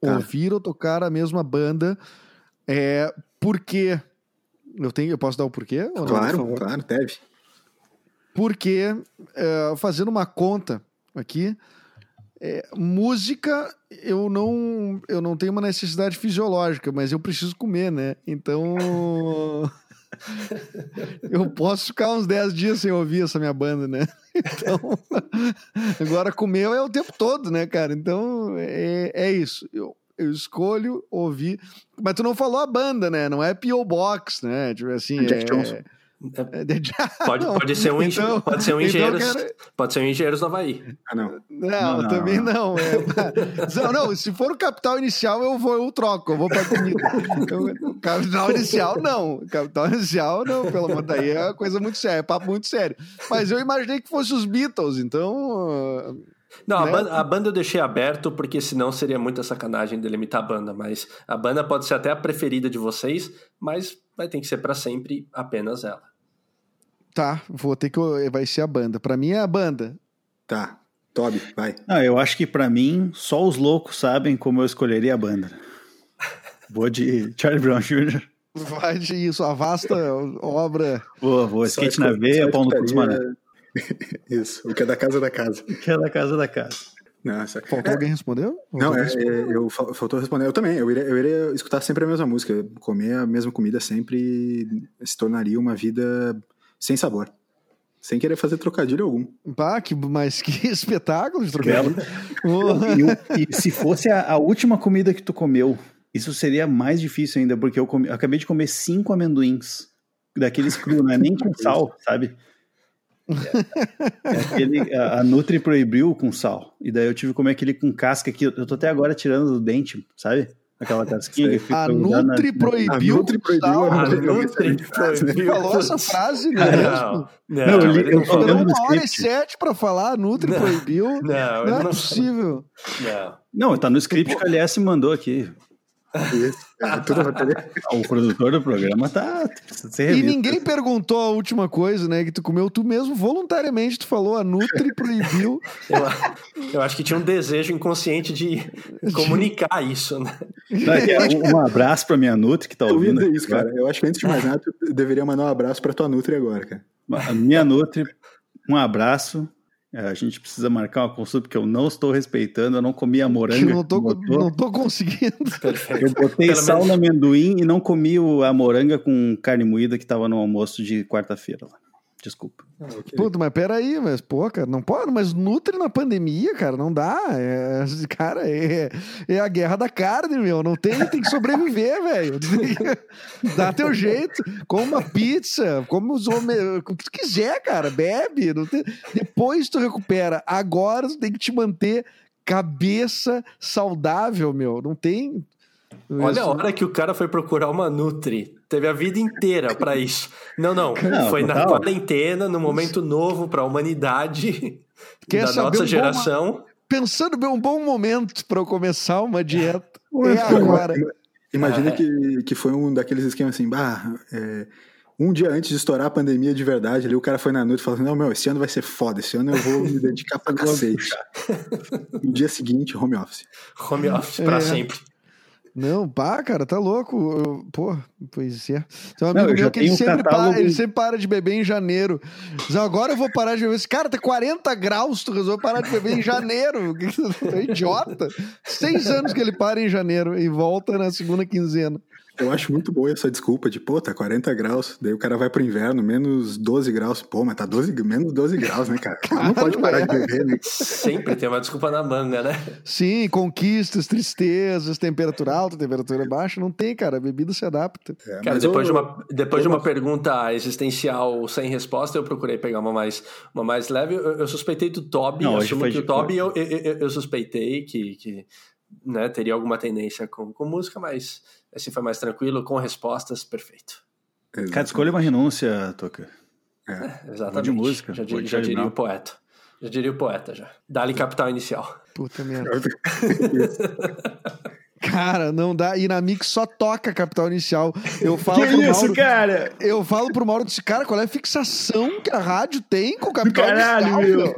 Tá. Ouvir ou tocar a mesma banda. É, porque. Eu, tenho, eu posso dar o porquê? não, Claro, favor? claro, deve. Porque, é, fazendo uma conta aqui. É, música, eu não, eu não tenho uma necessidade fisiológica, mas eu preciso comer, né? Então. eu posso ficar uns 10 dias sem ouvir essa minha banda, né? Então. agora comer é o tempo todo, né, cara? Então, é, é isso. Eu, eu escolho ouvir. Mas tu não falou a banda, né? Não é P.O. Box, né? Tipo assim. Jack é... Johnson. Pode, pode ser um, Então- pode ser um então, engenheiros, cara- pode ser um engenheiros do Havaí. Ah, não. Não, Não, também não. É, não, não, se for o capital inicial, eu vou, eu troco, eu vou pra comida. Eu- o capital inicial, não. Capital inicial, não, pelo amor daí é coisa muito séria, é papo muito sério. Mas eu imaginei que fosse os Beatles, então. Não, a, Né? banda, a banda eu deixei aberto porque senão seria muita sacanagem delimitar a banda. Mas a banda pode ser até a preferida de vocês, mas vai ter que ser pra sempre apenas ela. Tá, vou ter que. Vai ser a banda. Pra mim é a banda. Tá. Toby, vai. Não, eu acho que pra mim, só os loucos sabem como eu escolheria a banda. Vou de Charlie Brown Jr. Vai de isso, a vasta obra. Vou, vou Só skate na veia, pau no cu dos. Isso, o que é da casa da casa. Que é da casa da casa. Nossa. Faltou alguém respondeu? Não, é, é, eu fal- faltou responder. Eu também. Eu iria, eu iria escutar sempre a mesma música. Comer a mesma comida sempre se tornaria uma vida sem sabor. Sem querer fazer trocadilho algum. Pá, que, mas que espetáculo de trocadilho. E, o- e se fosse a, a última comida que tu comeu, isso seria mais difícil ainda, porque eu, comi- eu acabei de comer cinco amendoins. Daqueles cru, não é nem com sal, sabe? É, é aquele, a, a Nutri proibiu com sal. E daí eu tive que comer aquele com casca que eu, eu tô até agora tirando do dente, sabe? Aquela casquinha que A grudada na- Nutri proibiu. A Nutri proibiu sal. a Nutri Nutri proibiu. Falou essa frase mesmo. Não, não, Não, eu eu uma hora e sete pra falar, a Nutri Não. proibiu. Não, Não, é não possível. Não. Não, tá no script que a LS mandou aqui. Isso. É, tudo roteiro. O produtor do programa tá. Precisa ser E ninguém perguntou a última coisa, né? Que tu comeu tu mesmo voluntariamente. Tu falou, a Nutri proibiu. Eu, eu acho que tinha um desejo inconsciente de comunicar isso, né? Um, um abraço pra minha Nutri que tá Eu ouvindo. dizer isso, cara. Eu acho que antes de mais nada, tu deveria mandar um abraço pra tua Nutri agora, cara. A minha Nutri, um abraço. É, A gente precisa marcar uma consulta porque eu não estou respeitando, eu não comi a moranga. não tô, não tô conseguindo. Perfeito. Eu botei Pelo sal menos- no amendoim e não comi o- a moranga com carne moída que tava no almoço de quarta-feira lá. Desculpa. Puta, mas peraí, mas, pô, cara, não pode, mas Nutri na pandemia, cara, não dá. É, cara, é, é a guerra da carne, meu. Não tem, tem que sobreviver, velho. Dá teu jeito. Come uma pizza, come os homens, o que tu quiser, cara, bebe. tem- depois tu recupera. Agora tu tem que te manter cabeça saudável, meu. Não tem. Olha a hora que o cara foi procurar uma Nutri. Teve a vida inteira pra isso. Não, não. Não, foi na quarentena, num momento novo pra humanidade Quer da saber um nossa bom geração. Pensando bem, um bom momento para eu começar uma dieta. É agora. Imagina É. que, que foi um daqueles esquemas assim, bah, é, um dia antes de estourar a pandemia de verdade, ali o cara foi na noite e falou assim, não, meu, esse ano vai ser foda, esse ano eu vou me dedicar pra cacete. No dia seguinte, home office. Home office pra É. sempre. Não, pá, cara, tá louco. Eu- pô, pois é. Tem um Não, amigo já meu que ele sempre, catálogo- para, ele sempre para de beber em janeiro. Diz, agora eu vou parar de beber. Esse cara tá 40 graus, tu resolveu parar de beber em janeiro. É idiota. Seis anos que ele para em janeiro e volta na segunda quinzena. Eu acho muito boa essa desculpa de, pô, tá 40 graus, daí o cara vai pro inverno, menos 12 graus. Pô, mas tá 12, menos 12 graus, né, cara? não pode parar de beber, né? Sempre tem uma desculpa na manga, né? Sim, conquistas, tristezas, temperatura alta, temperatura baixa. Não tem, cara. A bebida se adapta. É, Cara, depois, eu- de uma, depois de uma pergunta existencial sem resposta, eu procurei pegar uma mais, uma mais leve. Eu, eu suspeitei do Toby, Não, assumo foi que o de- Toby eu, eu, eu- eu suspeitei que, que né, teria alguma tendência com, com música, mas esse foi mais tranquilo, com respostas, perfeito. Cada escolha é uma renúncia, Toca. Exatamente. de música, já, já diria o poeta. Já diria o poeta, já. Dá-lhe capital inicial. Puta merda. Cara, não dá. E na Mix só toca Capital Inicial. Eu falo pro Mauro. cara? Eu falo pro Mauro disse, cara, qual é a fixação que a rádio tem com o Capital caralho, Inicial, meu.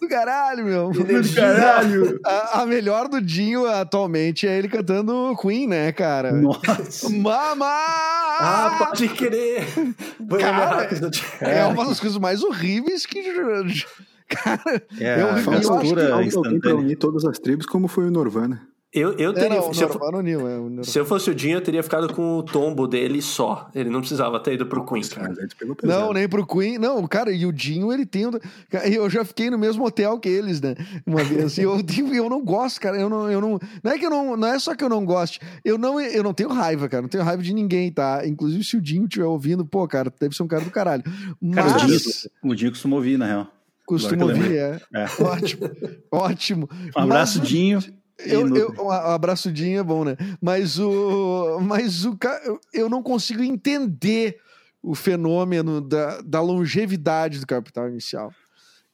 Do caralho, meu. Do caralho! A, a melhor do Dinho atualmente é ele cantando Queen, né, cara? Nossa! Mama! Ah, pode crer! Cara. É uma das coisas mais horríveis que. Cara, É, eu, a eu, Falta eu acho que mistura alguém pra instantânea. unir todas as tribos, como foi o Norvana. Eu, eu É, teria. não, o se, eu, Norvana uniu, é, o se eu fosse o Dinho, eu teria ficado com o tombo dele só. Ele não precisava ter ido pro Queen, cara. Mas pesado. Não, nem pro Queen. Não, cara, e o Dinho, ele tem. Eu já fiquei no mesmo hotel que eles, né? Uma vez. E eu, eu não gosto, cara. Eu não, eu não. Não é que eu não. Não é só que eu não goste. Eu não, eu não tenho raiva, cara. Não tenho raiva de ninguém, tá? Inclusive, se o Dinho estiver ouvindo, pô, cara, deve ser um cara do caralho. Cara, o Mas. Dinho, o Dinho costuma ouvir, na real. Eu ouvir, é. É. Ótimo, ótimo. Um abraço, Mas o- Dinho. Eu, eu, um abraçudinho é bom, né? Mas o. Mas o eu- não consigo entender o fenômeno da, da longevidade do capital inicial.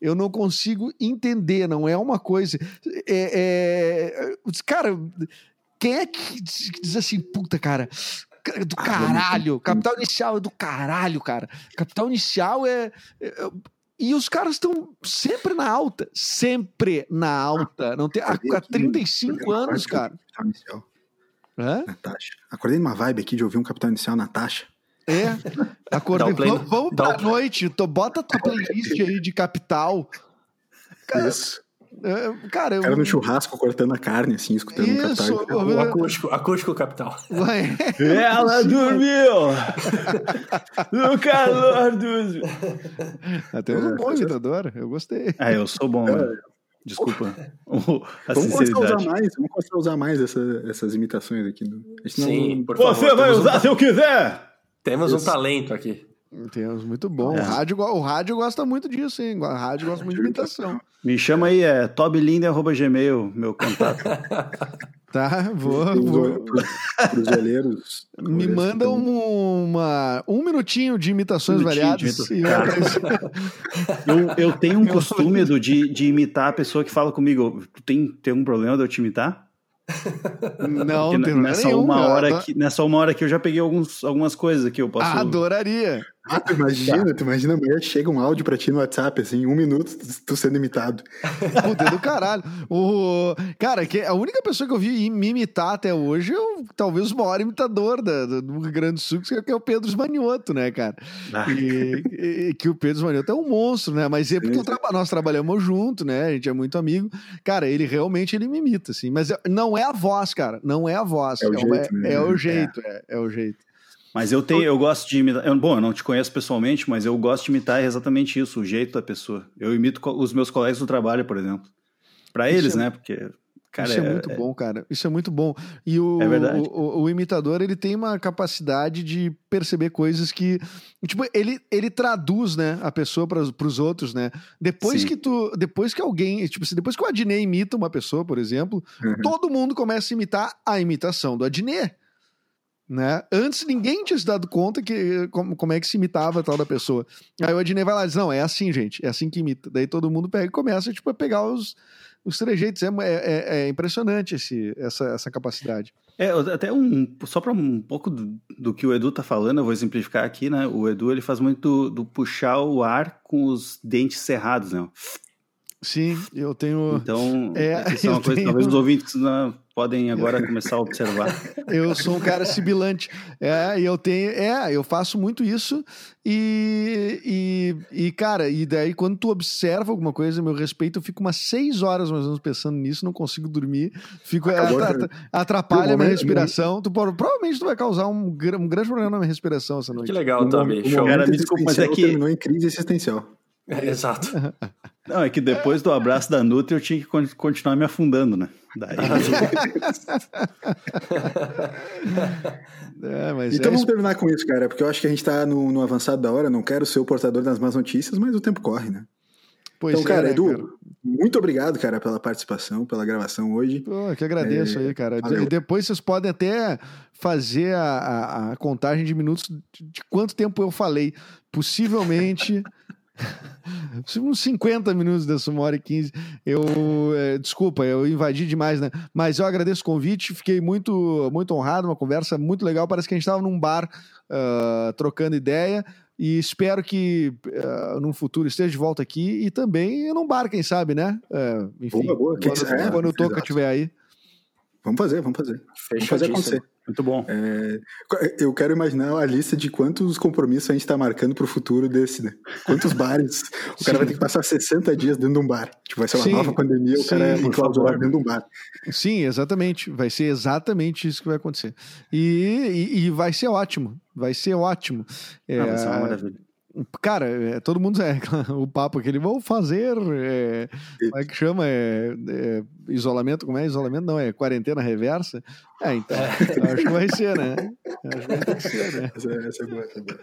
Eu não consigo entender, não é uma coisa. É, é- cara, quem é que diz assim, puta, cara, cara, do Ah, caralho, capital inicial é do caralho, cara. Capital inicial é. é- e os caras estão sempre na alta, sempre na alta. Não tem, há, há aqui, 35 acordei numa anos, cara. Hã? Natasha. Acordei numa vibe aqui de ouvir um Capital Inicial, Natasha. É, acordei. Vamos, vamos pra noite. Tô, bota tua playlist aí de capital. Cara, Isso. É, cara, eu. O cara no churrasco cortando a carne, assim, escutando um Isso, Capital Inicial. O acústico, acústico capital. Ué, Ela dormiu! No calor dos. Até um bom imitador, eu gostei. Ah, eu sou bom, né? Desculpa. O- A Vamos começar a usar mais, vamos começar a usar mais essa- essas imitações aqui. não- Sim, favor. Você vai temos usar um, se eu quiser! Temos um Isso. talento aqui. Temos muito bom. É. O, rádio, o rádio gosta muito disso, hein? O rádio gosta muito de imitação. Me chama aí, é toblind.gmail, meu contato. Tá, vou. Vou. pros- pros olheiros. Me manda um, uma, um minutinho de imitações Um minutinho de variadas. imitação. E eu- Eu, tenho um costume Edu, de, de imitar a pessoa que fala comigo. Tu tem, tem algum problema de eu te imitar? Não, Porque não nessa nenhum, uma cara. hora que Nessa uma hora que eu já peguei alguns, algumas coisas que eu posso. Adoraria. Ah, tu imagina, tu imagina amanhã chega um áudio pra ti no WhatsApp, assim, um minuto, tu- sendo imitado. Puta é do caralho. O... Cara, que a única pessoa que eu vi me imitar até hoje é o, talvez o maior imitador da, do Rio Grande do Sul, que é o Pedro Esmanioto, né, cara? Ah, E, e- que o Pedro Esmanioto é um monstro, né? Mas é porque traba- nós trabalhamos junto, né? A gente é muito amigo. Cara, ele realmente ele me imita, assim. Mas é- não é a voz, cara. Não é a voz. É o uma- jeito, né? é o jeito, é, é o jeito. Mas eu tenho, eu gosto de imitar. eu- bom, eu não te conheço pessoalmente, mas eu gosto de imitar exatamente isso, o jeito da pessoa. Eu imito os meus colegas do trabalho, por exemplo. Pra Isso eles, é- né? Porque, cara, Isso é, muito bom, cara. Isso é muito bom. E o, É o, o- o imitador, ele tem uma capacidade de perceber coisas que. Tipo, ele, ele traduz, né, a pessoa para os outros, né? Depois Sim. que tu. Depois que alguém. Tipo, assim, depois que o Adnet imita uma pessoa, por exemplo, Uhum. todo mundo começa a imitar a imitação do Adnet. Né? Antes ninguém tinha se dado conta que como, como é que se imitava a tal da pessoa. Aí o Adnet vai lá e diz: Não, é assim, gente, é assim que imita. Daí todo mundo pega e começa tipo, a pegar os, os trejeitos. É, é- é impressionante esse, essa, essa capacidade. É, até um. Só para um pouco do, do que o Edu tá falando, eu vou exemplificar aqui, né? O Edu ele faz muito do, do puxar o ar com os dentes cerrados, né? Sim, eu tenho. Então, É, isso é uma coisa tenho- talvez os ouvintes né, podem agora começar a observar. Eu sou um cara sibilante. É, e eu tenho. É, eu faço muito isso. E, e, e, cara, e daí quando tu observa alguma coisa, meu respeito, eu fico umas seis horas mais ou menos pensando nisso, não consigo dormir, fico, Acabou, atra- atrapalha a minha respiração. Tu, provavelmente tu vai causar um, um grande problema na minha respiração essa Que noite. legal, O Tommy. Show. Cara, me desculpa, mas é que- terminou em crise existencial. É, exato. Não, é que depois do abraço da Nutri eu tinha que con- continuar me afundando, né? Daí, É, mas Então é vamos terminar com isso, cara, porque eu acho que a gente tá no, no avançado da hora, não quero ser o portador das más notícias, mas o tempo corre, né? Pois então, é, cara, né, Edu, cara? muito obrigado, cara, pela participação, pela gravação hoje. Pô, eu que agradeço aí, cara. valeu. E depois vocês podem até fazer a, a- a contagem de minutos de, de quanto tempo eu falei. Possivelmente. Uns 50 minutos dessa uma hora e 15. Eu. é, desculpa, eu invadi demais, né? Mas eu agradeço o convite, fiquei muito, muito honrado, uma conversa muito legal. Parece que a gente estava num bar ah, trocando ideia. E espero que uh, num futuro esteja de volta aqui e também num bar, quem sabe, né? É, enfim, Boa, boa. Quem quando, quando o Toca estiver aí. Vamos fazer, vamos fazer. Vamos fazer acontecer. Muito bom. É, eu quero imaginar a lista de quantos compromissos a gente está marcando para o futuro desse, né? Quantos bares. O cara vai ter que passar 60 dias dentro de um bar. Tipo, vai ser uma Sim. nova pandemia, o Sim, cara enclausurado dentro de um bar. Sim, exatamente. Vai ser exatamente isso que vai acontecer. E, e, e vai ser ótimo. Vai ser ótimo. É, ah, vai ser uma maravilha. Cara, é, todo mundo é o papo que eles vão fazer. É, como é que chama? É, é, isolamento? Como é isolamento? Não, é quarentena reversa. É, então. É. Acho que vai ser, né? Acho que vai ser, né? Essa, essa é boa, essa é boa.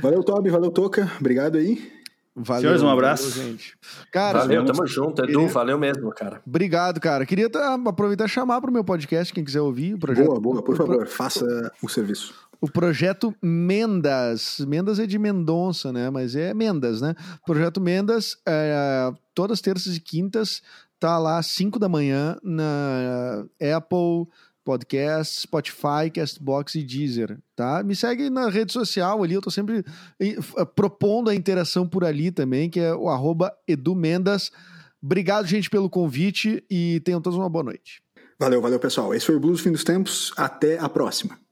Valeu, Toby. Valeu, Toca. Obrigado aí. Valeu, Senhores, um abraço. Valeu, gente. Cara, valeu, tamo junto, Edu. Queria... Valeu mesmo, cara. Obrigado, cara. Queria aproveitar e chamar para o meu podcast, quem quiser ouvir o projeto. Boa, boa, por favor, faça o serviço o projeto Mendas. Mendas é de Mendonça, né? Mas é Mendas, né? Projeto Mendas, é, todas terças e quintas, tá lá às 5 da manhã na Apple Podcast, Spotify, Castbox e Deezer, tá? Me segue na rede social ali, eu tô sempre propondo a interação por ali também, que é o arroba edumendas. Obrigado, gente, pelo convite e tenham todos uma boa noite. Valeu, valeu, pessoal. Esse foi o Blues Fim dos Tempos. Até a próxima.